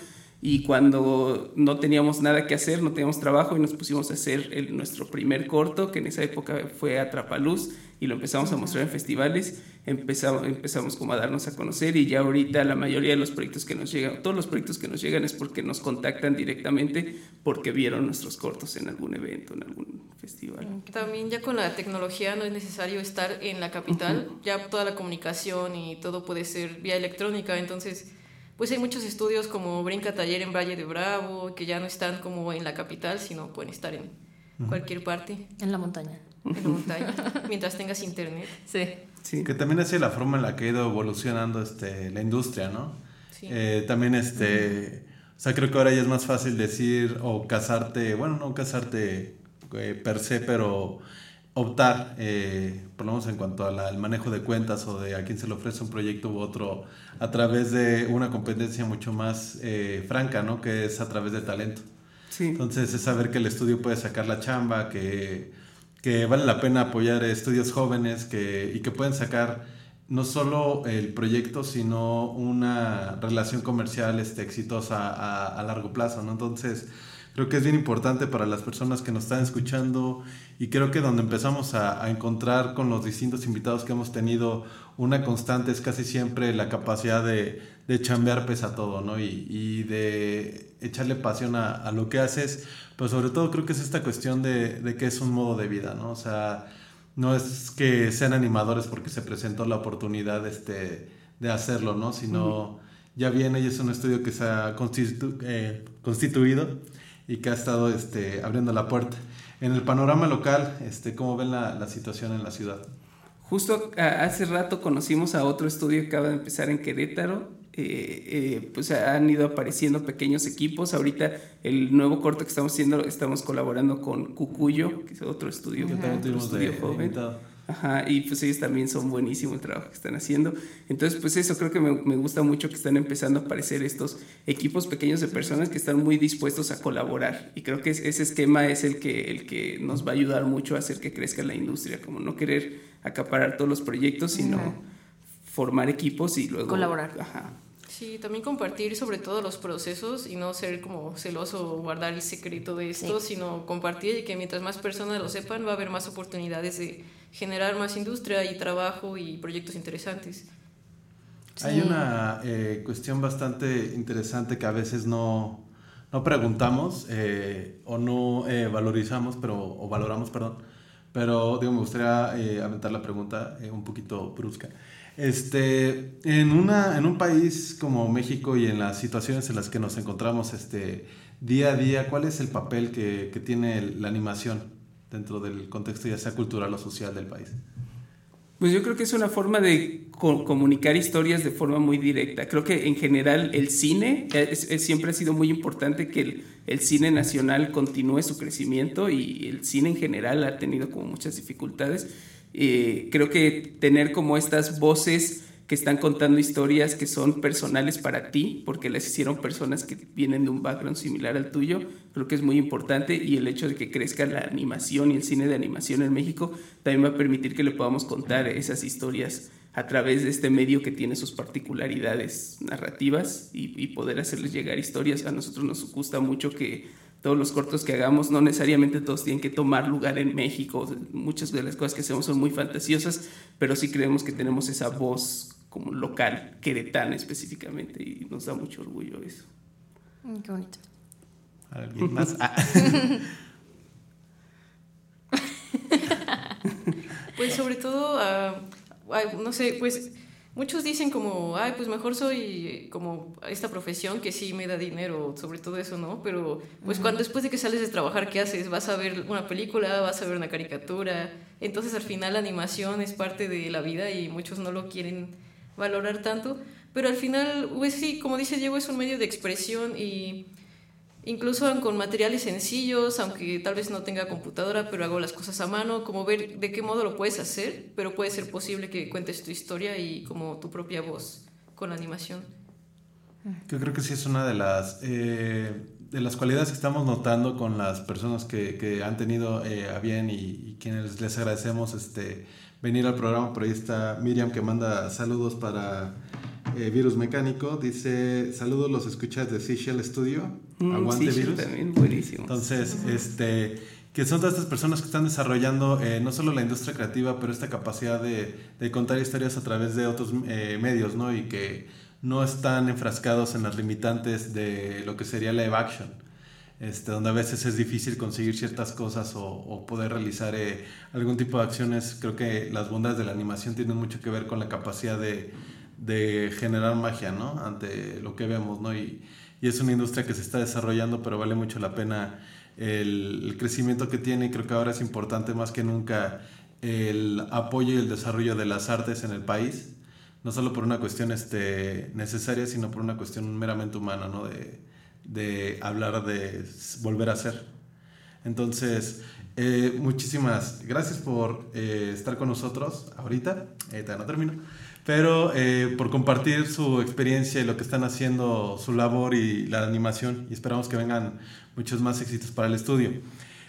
y cuando no teníamos nada que hacer, no teníamos trabajo y nos pusimos a hacer el- nuestro primer corto, que en esa época fue Atrapaluz y lo empezamos a mostrar en festivales, empezamos, empezamos como a darnos a conocer y ya ahorita la mayoría de los proyectos que nos llegan, todos los proyectos que nos llegan es porque nos contactan directamente porque vieron nuestros cortos en algún evento, en algún festival. También ya con la tecnología no es necesario estar en la capital, ya toda la comunicación y todo puede ser vía electrónica, entonces pues hay muchos estudios como Brinca Taller en Valle de Bravo, que ya no están como en la capital, sino pueden estar en cualquier parte, En la montaña. en la montaña, mientras tengas internet. Sí. Sí. Que también sido la forma en la que ha ido evolucionando este, la industria, ¿no? Sí. Eh, también, este, o sea, creo que ahora ya es más fácil decir o casarte, bueno, no casarte eh, per se, pero optar, eh, por lo menos en cuanto al al manejo de cuentas o de a quién se le ofrece un proyecto u otro, a través de una competencia mucho más eh, franca, ¿no? Que es a través de talento. Sí. Entonces es saber que el estudio puede sacar la chamba, que, que vale la pena apoyar estudios jóvenes que, y que pueden sacar no solo el proyecto, sino una relación comercial este, exitosa a, a largo plazo. ¿no? Entonces creo que es bien importante para las personas que nos están escuchando y creo que donde empezamos a, a encontrar con los distintos invitados que hemos tenido una constante es casi siempre la capacidad de, de chambear pese a todo, ¿no? Y, y de echarle pasión a, a lo que haces, pero sobre todo creo que es esta cuestión de, de que es un modo de vida, ¿no? O sea, no es que sean animadores porque se presentó la oportunidad este, de hacerlo, ¿no? Sino ya viene y es un estudio que se ha constitu- eh, constituido y que ha estado este, abriendo la puerta. En el panorama local, este, ¿cómo ven la, la situación en la ciudad? Justo hace rato conocimos a otro estudio que acaba de empezar en Querétaro. eh, eh, pues han ido apareciendo pequeños equipos. Ahorita el nuevo corto que estamos haciendo, estamos colaborando con Cucuyo, que es otro estudio, Que también tuvimos de, estudio de joven. invitado. Ajá, y pues ellos también son buenísimos el trabajo que están haciendo. Entonces, pues eso creo que me, me gusta mucho que están empezando a aparecer estos equipos pequeños de personas que están muy dispuestos a colaborar. Y creo que es- ese esquema es el que, el que nos va a ayudar mucho a hacer que crezca la industria, como no querer acaparar todos los proyectos, sino formar equipos y luego... Colaborar. Ajá. Sí, también compartir sobre todo los procesos y no ser como celoso o guardar el secreto de esto, sino compartir y que mientras más personas lo sepan va a haber más oportunidades de generar más industria y trabajo y proyectos interesantes. Hay una eh, cuestión bastante interesante que a veces no, no preguntamos eh, o no eh, valorizamos, pero, o valoramos, perdón. Pero digo, me gustaría eh, aventar la pregunta eh, un poquito brusca. Este, en, una, en un país como México y en las situaciones en las que nos encontramos este, día a día, ¿cuál es el papel que, tiene la animación dentro del contexto ya sea cultural o social del país? Pues yo creo que es una forma de co- comunicar historias de forma muy directa. Creo que en general el cine es- siempre ha sido muy importante que el, el cine nacional continúe su crecimiento y el cine en general ha tenido como muchas dificultades. Eh, creo que tener como estas voces que están contando historias que son personales para ti, porque las hicieron personas que vienen de un background similar al tuyo, creo que es muy importante y el hecho de que crezca la animación y el cine de animación en México también va a permitir que le podamos contar esas historias a través de este medio que tiene sus particularidades narrativas y, y poder hacerles llegar historias. A nosotros nos gusta mucho que todos los cortos que hagamos, no necesariamente todos tienen que tomar lugar en México. Muchas de las cosas que hacemos son muy fantasiosas, pero sí creemos que tenemos esa voz como local, queretana específicamente, y nos da mucho orgullo eso. Mm, Qué bonito. ¿Alguien más? Ah. Pues sobre todo, ah, no sé, pues muchos dicen como, ay, pues mejor soy como esta profesión que sí me da dinero, sobre todo eso, ¿no? Pero pues cuando después de que sales de trabajar, ¿qué haces? Vas a ver una película, vas a ver una caricatura. Entonces al final la animación es parte de la vida y muchos no lo quieren valorar tanto. Pero al final, pues sí, como dice Diego, es un medio de expresión y incluso con materiales sencillos, aunque tal vez no tenga computadora, pero hago las cosas a mano, como ver de qué modo lo puedes hacer, pero puede ser posible que cuentes tu historia y como tu propia voz con la animación. Yo creo que sí es una de las, eh, de las cualidades que estamos notando con las personas que, que han tenido eh, a bien y, y, quienes les agradecemos este, venir al programa. Por ahí está Miriam que manda saludos para eh, Virus Mecánico. Dice, saludos los escuchas de Seashell Studio. Mm, Aguante Seashell Virus. también, buenísimo. Entonces, este, que son todas estas personas que están desarrollando eh, no solo la industria creativa, pero esta capacidad de, de contar historias a través de otros eh, medios, ¿no? Y que no están enfrascados en las limitantes de lo que sería live action. Este, donde a veces es difícil conseguir ciertas cosas o, o poder realizar eh, algún tipo de acciones. Creo que las bondades de la animación tienen mucho que ver con la capacidad de, de generar magia, ¿no? Ante lo que vemos, ¿no? Y, es una industria que se está desarrollando, pero vale mucho la pena el, crecimiento que tiene y creo que ahora es importante más que nunca el apoyo y el desarrollo de las artes en el país, no solo por una cuestión este, necesaria, sino por una cuestión meramente humana, ¿no? De, hablar de volver a ser. Entonces, eh, muchísimas gracias por eh, estar con nosotros ahorita, eh, no termino, pero eh, por compartir su experiencia y lo que están haciendo, su labor y la animación, y esperamos que vengan muchos más éxitos para el estudio.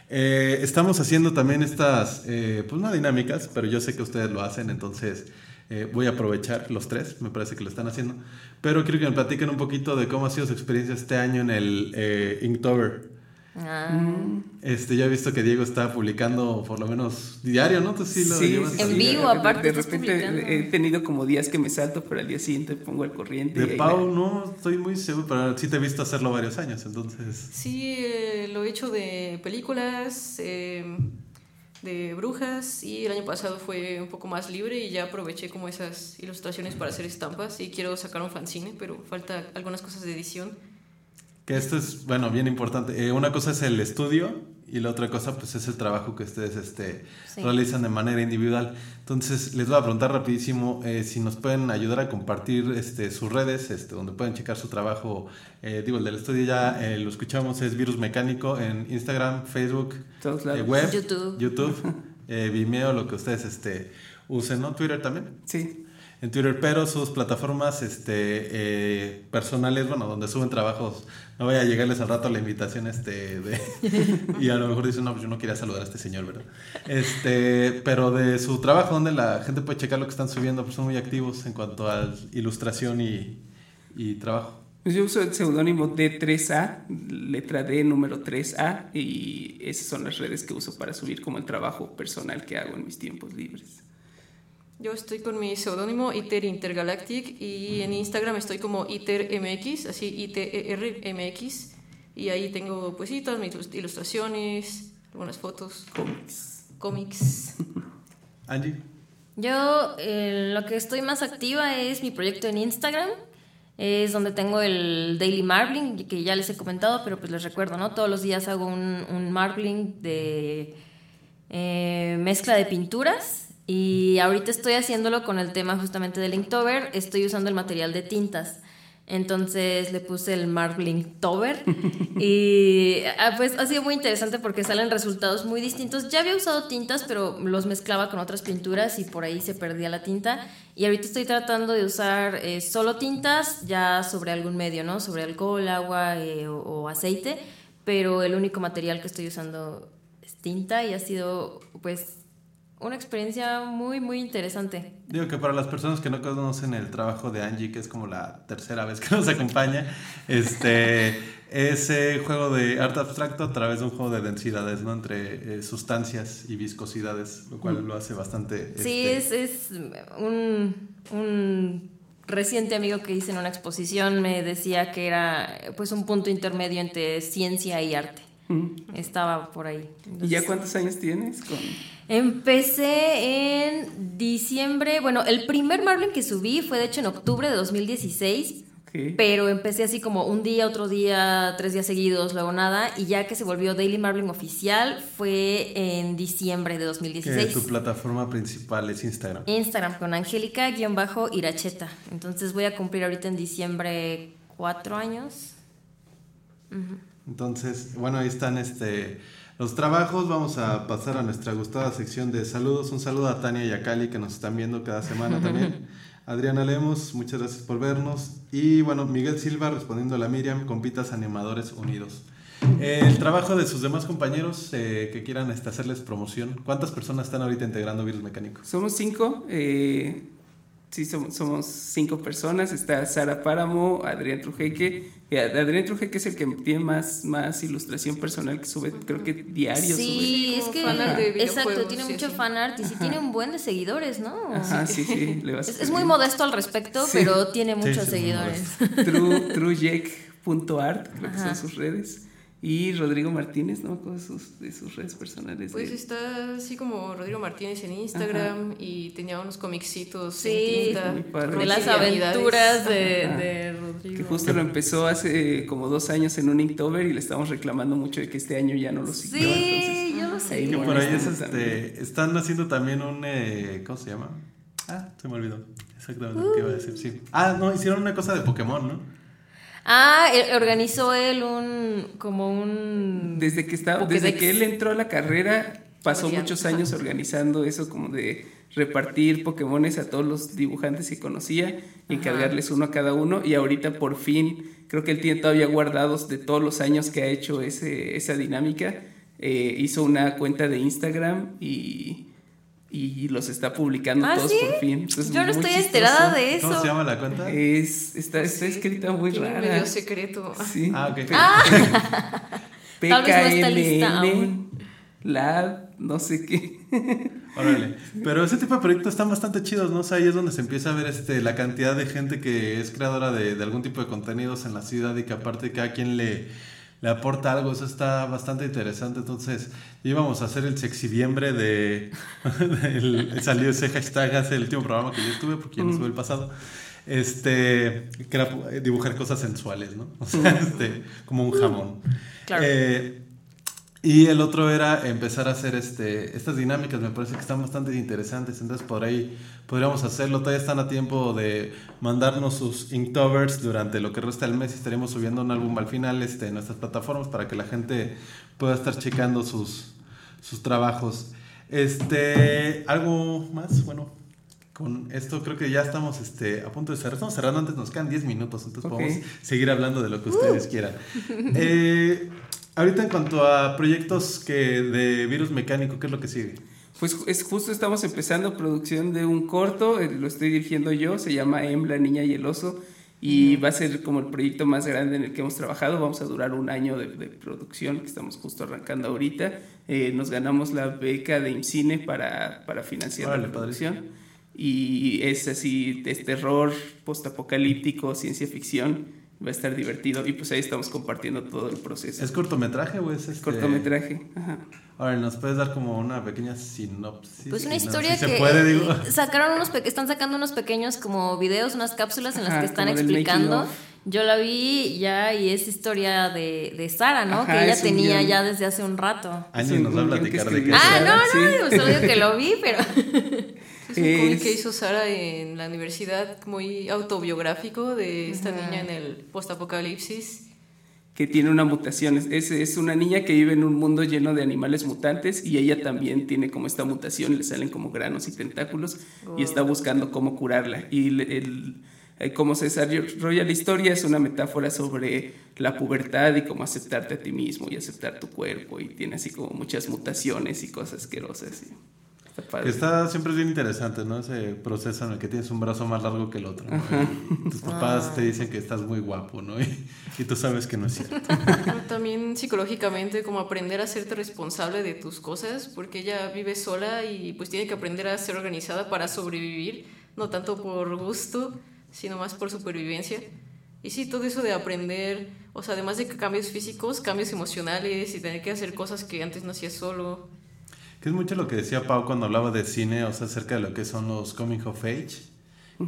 Eh, estamos haciendo también estas, eh, pues no dinámicas, pero yo sé que ustedes lo hacen, entonces eh, voy a aprovechar los tres, me parece que lo están haciendo. Pero quiero que me platiquen un poquito de cómo ha sido su experiencia este año en el eh, Inktober. Ah. Este, ya he visto que Diego está publicando por lo menos diario, ¿no? Tú sí lo Sí, llevas sí, En vivo, de- aparte, De estás repente publicando. he tenido como días que me salto, pero al día siguiente pongo al corriente. De Pau la- no estoy muy seguro, pero sí te he visto hacerlo varios años, entonces... Sí, eh, lo he hecho de películas, eh, de brujas y el año pasado fue un poco más libre y ya aproveché como esas ilustraciones para hacer estampas y quiero sacar un fanzine, pero falta algunas cosas de edición. Que esto es, bueno, bien importante. Eh, una cosa es el estudio y la otra cosa pues es el trabajo que ustedes este, Sí. realizan de manera individual. Entonces les voy a preguntar rapidísimo eh, si nos pueden ayudar a compartir este, sus redes, este, donde pueden checar su trabajo. Eh, digo, el del estudio ya eh, lo escuchamos, es Virus Mecánico en Instagram, Facebook, eh, web, YouTube. YouTube eh, Vimeo, lo que ustedes este, usen, ¿no? Twitter también Sí. En Twitter, pero sus plataformas este, eh, personales, bueno, donde suben trabajos, no vaya a llegarles al rato la invitación este de, y a lo mejor dicen, no, pues yo no quería saludar a este señor, ¿verdad? Este, pero de su trabajo, donde la gente puede checar lo que están subiendo, pues son muy activos en cuanto a ilustración y, y trabajo. Pues yo uso el seudónimo D3A, letra D número 3A, y esas son las redes que uso para subir como el trabajo personal que hago en mis tiempos libres. Yo estoy con mi seudónimo ITER Intergalactic y en Instagram estoy como ITERMX, así ITERMX, y ahí tengo pues sí, todas mis ilus- ilustraciones, algunas fotos, Cómics. cómics. Angie, Yo eh, lo que estoy más activa es mi proyecto en Instagram. Es donde tengo el Daily Marbling, que ya les he comentado, pero pues les recuerdo, ¿no? Todos los días hago un, un marbling de eh, mezcla de pinturas. Y ahorita estoy haciéndolo con el tema justamente del Inktober. Estoy usando el material de tintas. Entonces le puse el Marbling Tober y ah, pues ha sido muy interesante porque salen resultados muy distintos. Ya había usado tintas, pero los mezclaba con otras pinturas y por ahí se perdía la tinta. Y ahorita estoy tratando de usar eh, solo tintas ya sobre algún medio, ¿no? Sobre alcohol, agua eh, o, o aceite, pero el único material que estoy usando es tinta y ha sido pues una experiencia muy, muy interesante. digo que para las personas que no conocen el trabajo de Angie, que es como la tercera vez que nos acompaña, este, ese juego de arte abstracto a través de un juego de densidades, ¿no? Entre eh, sustancias y viscosidades, lo cual lo hace bastante... Sí, este, es, es un, un reciente amigo que hice en una exposición me decía que era pues un punto intermedio entre ciencia y arte. Mm. Estaba por ahí. ¿Y ya cuántos años tienes? Con... Empecé en diciembre, bueno, el primer Marblin que subí fue de hecho en octubre de 2016, Ok. pero empecé así como un día, otro día, tres días seguidos, luego nada, y ya que se volvió Daily Marbling oficial fue en diciembre de Que 2016. tu plataforma principal es Instagram. Instagram con Angélica-Iracheta. Entonces voy a cumplir ahorita en diciembre cuatro años. Entonces, bueno, ahí están este los trabajos. Vamos a pasar a nuestra gustada sección de saludos. Un saludo a Tania y a Cali que nos están viendo cada semana también. Adriana Lemos, muchas gracias por vernos. Y bueno, Miguel Silva respondiendo a la Miriam, compitas animadores unidos. El trabajo de sus demás compañeros eh, que quieran este, hacerles promoción. ¿Cuántas personas están ahorita integrando Virus Mecánico? Somos cinco. eh, sí, somos, somos cinco personas. Está Sara Páramo, Adrián Trujeque. Adrián Trujeque es el que tiene más, más ilustración personal que sube, creo que diario Sí, es como que exacto, tiene mucho así. fanart y sí tiene un buen de seguidores, ¿no? sube. Ajá, sí, sí. le Es, es muy modesto al respecto, Sí. pero tiene Sí, muchos sí, es seguidores. True, truejec.art, creo que son sus redes. Y Rodrigo Martínez, no me acuerdo de sus, de sus redes personales. Pues de- está así como Rodrigo Martínez en Instagram y tenía unos comicitos Sí, en tinta. De las aventuras de, de Que Rodrigo. justo lo empezó hace como dos años en un Inktober y le estamos reclamando mucho de que este año ya no lo siguió. Sí, yo lo sé. Que por ahí es molestan también. este. Están haciendo también un. eh, ¿Cómo se llama? Ah, se me olvidó. Exactamente que iba a decir, sí. Ah, no, hicieron una cosa de Pokémon, ¿no? Ah, organizó él un como un Desde que estaba, Pokédex. desde que él entró a la carrera, pasó muchos años organizando eso como de repartir Pokémones a todos los dibujantes que conocía y encargarles uno a cada uno. Y ahorita por fin creo que él tiene todavía guardados de todos los años que ha hecho ese, esa dinámica. Eh, hizo una cuenta de Instagram y, y los está publicando ¿Ah, todos sí? por fin Entonces, Yo no muy estoy chistoso. enterada de eso. ¿Cómo se llama la cuenta? es, está, está escrita muy Tiene rara medio secreto. Sí. Ah, ok. Tal vez no está lista aún. Lab, no sé qué. Órale. Pero ese tipo de proyectos están bastante chidos, ¿no? O sea, ahí es donde se empieza a ver este, la cantidad de gente que es creadora de, de algún tipo de contenidos en la ciudad y que aparte cada quien le, le aporta algo. Eso está bastante interesante. Entonces, íbamos a hacer el sexiviembre de... del- salió ese hashtag hace el último programa que yo tuve, porque ya no sube el pasado. Este, que era dibujar cosas sensuales, ¿no? O sea, este, como un jamón. Claro. Eh, y el otro era empezar a hacer este, estas dinámicas, me parece que están bastante interesantes, entonces por ahí podríamos hacerlo. Todavía están a tiempo de mandarnos sus Inktovers durante lo que resta del mes y estaremos subiendo un álbum al final este, en nuestras plataformas para que la gente pueda estar checando sus, sus trabajos. Este, ¿Algo más? Bueno, con esto creo que ya estamos este, a punto de cerrar. Estamos cerrando antes, nos quedan 10 minutos, entonces podemos seguir hablando de lo que ustedes quieran. Eh, ahorita en cuanto a proyectos que de virus mecánico, ¿qué es lo que sigue? Pues es justo estamos empezando producción de un corto, eh, lo estoy dirigiendo yo, se llama Em, la niña y el oso, y va a ser como el proyecto más grande en el que hemos trabajado. Vamos a durar un año de, de producción, que estamos justo arrancando ahorita. Eh, nos ganamos la beca de IMCINE para, para financiar Órale, la producción. Y es así, es terror, postapocalíptico, ciencia ficción. Va a estar divertido y pues ahí estamos compartiendo todo el proceso. ¿Es cortometraje o es este... cortometraje. Ajá. Ahora, ¿nos puedes dar como una pequeña sinopsis? Pues una historia si que se puede, digo. sacaron unos pe- están sacando unos pequeños como videos, unas cápsulas en las Ajá, que están explicando. Yo la vi ya y es historia de, de Sara, ¿no? Ajá, que ella tenía guion. ya desde hace un rato. Un nos va a platicar de qué Ah, no, no, Sí. solo digo que lo vi, pero Es un cómic Es- que hizo Sara en la universidad muy autobiográfico de esta niña en el postapocalipsis. que tiene una mutación. Es- Es, una niña que vive en un mundo lleno de animales mutantes y ella también tiene como esta mutación, le salen como granos y tentáculos y está buscando cómo curarla. Y el, el- eh, cómo se desarrolla la historia es una metáfora sobre la pubertad y cómo aceptarte a ti mismo y aceptar tu cuerpo y tiene así como muchas mutaciones y cosas asquerosas. y está está siempre es bien interesante, ¿no? Ese proceso en el que tienes un brazo más largo que el otro. ¿no? Y Tus papás te dicen que estás muy guapo, ¿no? Y, y tú sabes que no es cierto. También psicológicamente como aprender a hacerte responsable de tus cosas, porque ella vive sola y pues tiene que aprender a ser organizada para sobrevivir, no tanto por gusto, sino más por supervivencia. Y sí, todo eso de aprender, o sea, además de cambios físicos, cambios emocionales y tener que hacer cosas que antes no hacías solo. Que es mucho lo que decía Pau cuando hablaba de cine, o sea, acerca de lo que son los coming of age,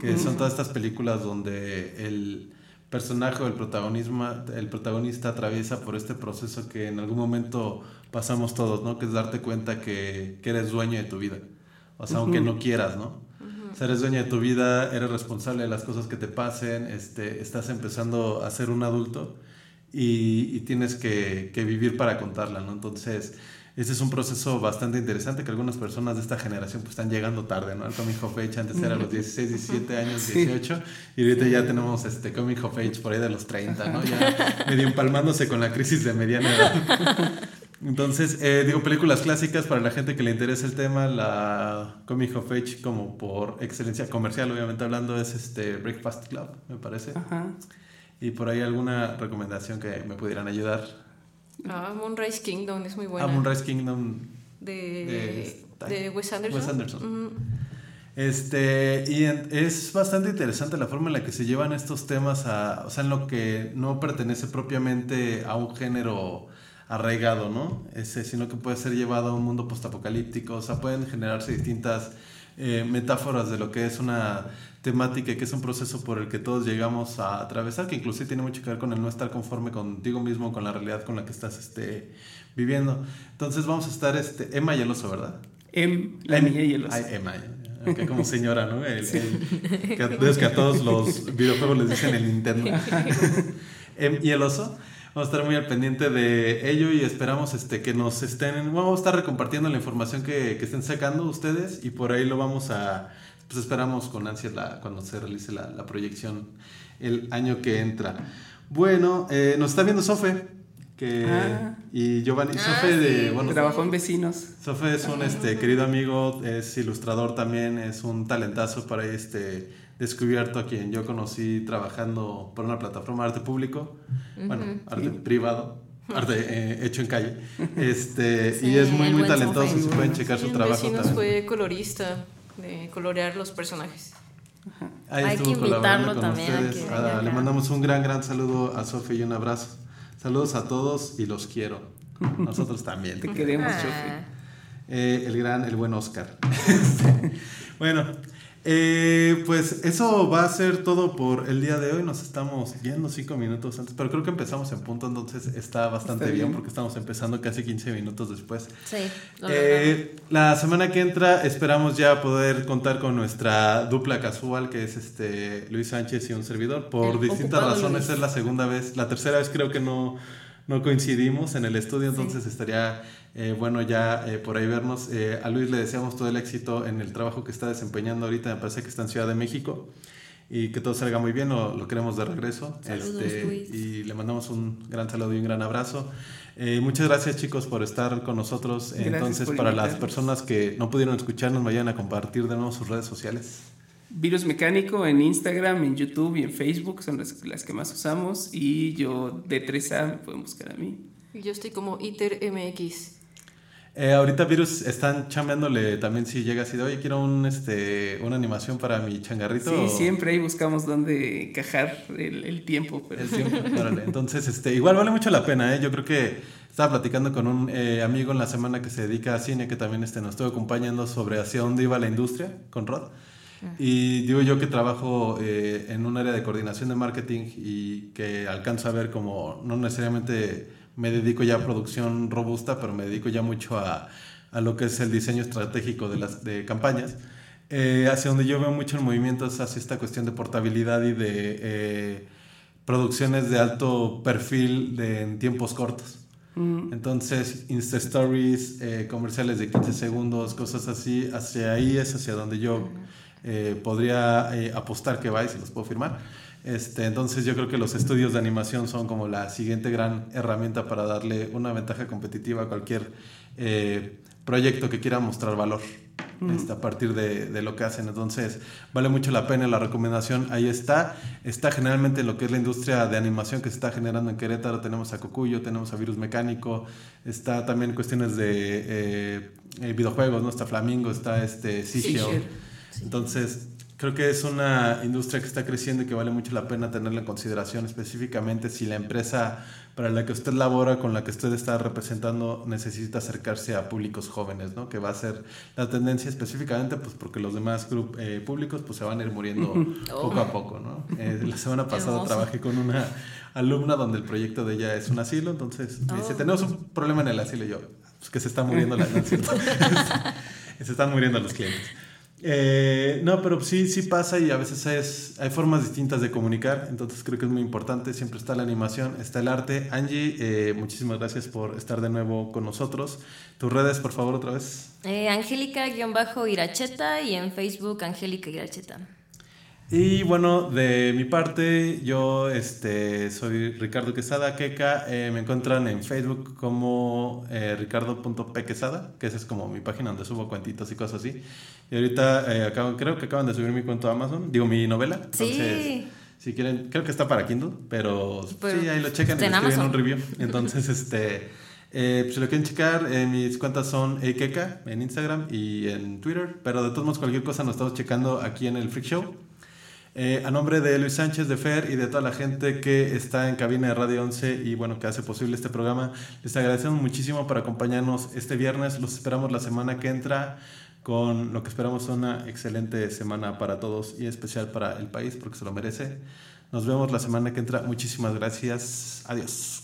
que son todas estas películas donde el personaje o el, protagonismo, el protagonista atraviesa por este proceso que en algún momento pasamos todos, ¿no? Que es darte cuenta que, que eres dueño de tu vida. O sea, aunque no quieras, ¿no? O sea, eres dueño de tu vida, eres responsable de las cosas que te pasen, este, estás empezando a ser un adulto y, y tienes que, que, vivir para contarla, ¿no? Entonces, este es un proceso bastante interesante que algunas personas de esta generación pues están llegando tarde, ¿no? El Comic of Age antes era a los 16, 17 años, 18 y ahorita ya tenemos este Comic of Age por ahí de los 30, ¿no? Ya medio empalmándose con la crisis de mediana edad. Entonces, eh, digo, películas clásicas para la gente que le interesa el tema, la Comic of Age como por excelencia comercial, obviamente hablando, es este Breakfast Club, me parece. Ajá. Y por ahí alguna recomendación que me pudieran ayudar. Ah, Moonrise Kingdom es muy buena. Ah, Moonrise Kingdom. De, de, de Wes Anderson. Wes Anderson. Este, y es bastante interesante la forma en la que se llevan estos temas a, o sea, en lo que no pertenece propiamente a un género arraigado, ¿no? Ese, sino que puede ser llevado a un mundo postapocalíptico, o sea, pueden generarse distintas eh, metáforas de lo que es una temática que es un proceso por el que todos llegamos a atravesar, que inclusive tiene mucho que ver con el no estar conforme contigo mismo, con la realidad con la que estás este, viviendo. Entonces vamos a estar, este, Emma y el oso, ¿verdad? Em, la niña y el oso. Ay, Emma, que como señora, ¿no? El, sí. el, que, que, a todos los videojuegos les dicen el Nintendo. em, y el oso. Vamos a estar muy al pendiente de ello y esperamos este, que nos estén, vamos a estar recompartiendo la información que, que estén sacando ustedes y por ahí lo vamos a, pues esperamos con ansias la, cuando se realice la, la proyección el año que entra. Bueno, eh, nos está viendo Sofe. Que, Ah. y Giovanni, Ah, Sofe de, bueno, Trabajó en Vecinos. Sofe es un este, querido amigo, es ilustrador también, es un talentazo para este descubierto a quien yo conocí trabajando por una plataforma de arte público, bueno, arte privado, arte eh, hecho en calle, este, y es muy muy talentoso, si pueden checar su trabajo Vecinos también. fue colorista, de colorear los personajes. Ahí Hay estuvo que colaborando invitarlo con también a ustedes. que Ah, le mandamos un gran, gran saludo a Sofe y un abrazo. Saludos a todos y los quiero. Nosotros también. Te queremos, Ah. Chofe. Eh, el gran, el buen Oscar. Este, bueno, eh, pues eso va a ser todo por el día de hoy. Nos estamos viendo cinco minutos antes, pero creo que empezamos en punto, entonces está bastante Está bien. bien. porque estamos empezando casi 15 minutos después. Sí, lo Eh, la semana que entra esperamos ya poder contar con nuestra dupla casual, que es este Luis Sánchez y un servidor. Por El distintas razones Luis. es la segunda vez, la tercera vez creo que no, no coincidimos en el estudio, entonces estaría eh, bueno ya eh, por ahí vernos. Eh, a Luis le deseamos todo el éxito en el trabajo que está desempeñando ahorita, me parece que está en Ciudad de México. Y que todo salga muy bien, lo, lo queremos de regreso. Saludos, Este, Luis. y le mandamos un gran saludo y un gran abrazo. Eh, muchas gracias chicos por estar con nosotros. Gracias Entonces, para las personas que no pudieron escucharnos, vayan a compartir de nuevo sus redes sociales. Virus Mecánico en Instagram, en YouTube y en Facebook son las, las que más usamos. Y yo de 3A me pueden buscar a mí. Yo estoy como ITER MX. Eh, ahorita Virus están chambeándole también si llega así de, oye, quiero un, este, una animación para mi changarrito. Sí, siempre ahí buscamos dónde encajar el, el tiempo. Pero El tiempo, órale. Entonces, este, igual vale mucho la pena, ¿eh? Yo creo que estaba platicando con un eh, amigo en la semana que se dedica a cine, que también este, nos estuvo acompañando sobre hacia dónde iba la industria, con Rod. Y digo yo que trabajo eh, en un área de coordinación de marketing y que alcanzo a ver como no necesariamente me dedico ya a producción robusta, pero me dedico ya mucho a, a lo que es el diseño estratégico de las de campañas. Eh, hacia donde yo veo mucho el movimiento es hacia esta cuestión de portabilidad y de eh, producciones de alto perfil de, en tiempos cortos. Entonces, Insta Stories, eh, comerciales de 15 segundos, cosas así, hacia ahí es hacia donde yo eh, podría eh, apostar que va y se los puedo firmar. Este, entonces yo creo que los estudios de animación son como la siguiente gran herramienta para darle una ventaja competitiva a cualquier eh, proyecto que quiera mostrar valor este, a partir de, de lo que hacen. Entonces vale mucho la pena la recomendación. Ahí está. Está generalmente en lo que es la industria de animación que se está generando en Querétaro. Tenemos a Cocuyo, tenemos a Virus Mecánico. Está también cuestiones de eh, eh, videojuegos, ¿no? Está Flamingo, está este Sigil. Sigil. Entonces, Creo que es una industria que está creciendo y que vale mucho la pena tenerla en consideración, específicamente si la empresa para la que usted labora, con la que usted está representando, necesita acercarse a públicos jóvenes, ¿no? Que va a ser la tendencia específicamente, pues porque los demás eh, públicos pues se van a ir muriendo poco a poco, ¿no? Eh, la semana pasada trabajé con una alumna donde el proyecto de ella es un asilo, entonces me dice, Oh. tenemos un problema en el asilo y yo, pues que se está muriendo la... se están muriendo los clientes. Eh, no, pero sí, sí pasa y a veces es, hay formas distintas de comunicar, entonces creo que es muy importante, siempre está la animación, está el arte. Angie, eh, muchísimas gracias por estar de nuevo con nosotros. Tus redes, por favor, otra vez. Eh, Angélica-Iracheta y en Facebook Angélica Iracheta. Y bueno, de mi parte, yo este, soy Ricardo Quesada Queca. eh, me encuentran en Facebook como eh, ricardo.pquesada, que esa es como mi página donde subo cuentitos y cosas así. Y ahorita eh, acaban- creo que acaban de subir mi cuento a Amazon, digo mi novela. Entonces, Sí. si quieren, creo que está para Kindle, pero, Pero, sí, ahí lo checan y escriben un review. Entonces, este, eh, pues, si lo quieren checar, eh, mis cuentas son Eikeka en Instagram y en Twitter, pero de todos modos cualquier cosa nos estamos checando aquí en el Freak Show. Eh, a nombre de Luis Sánchez de Fer y de toda la gente que está en cabina de Radio 11 y bueno, que hace posible este programa, les agradecemos muchísimo por acompañarnos este viernes. Los esperamos la semana que entra con lo que esperamos una excelente semana para todos y especial para el país porque se lo merece. Nos vemos la semana que entra. Muchísimas gracias. Adiós.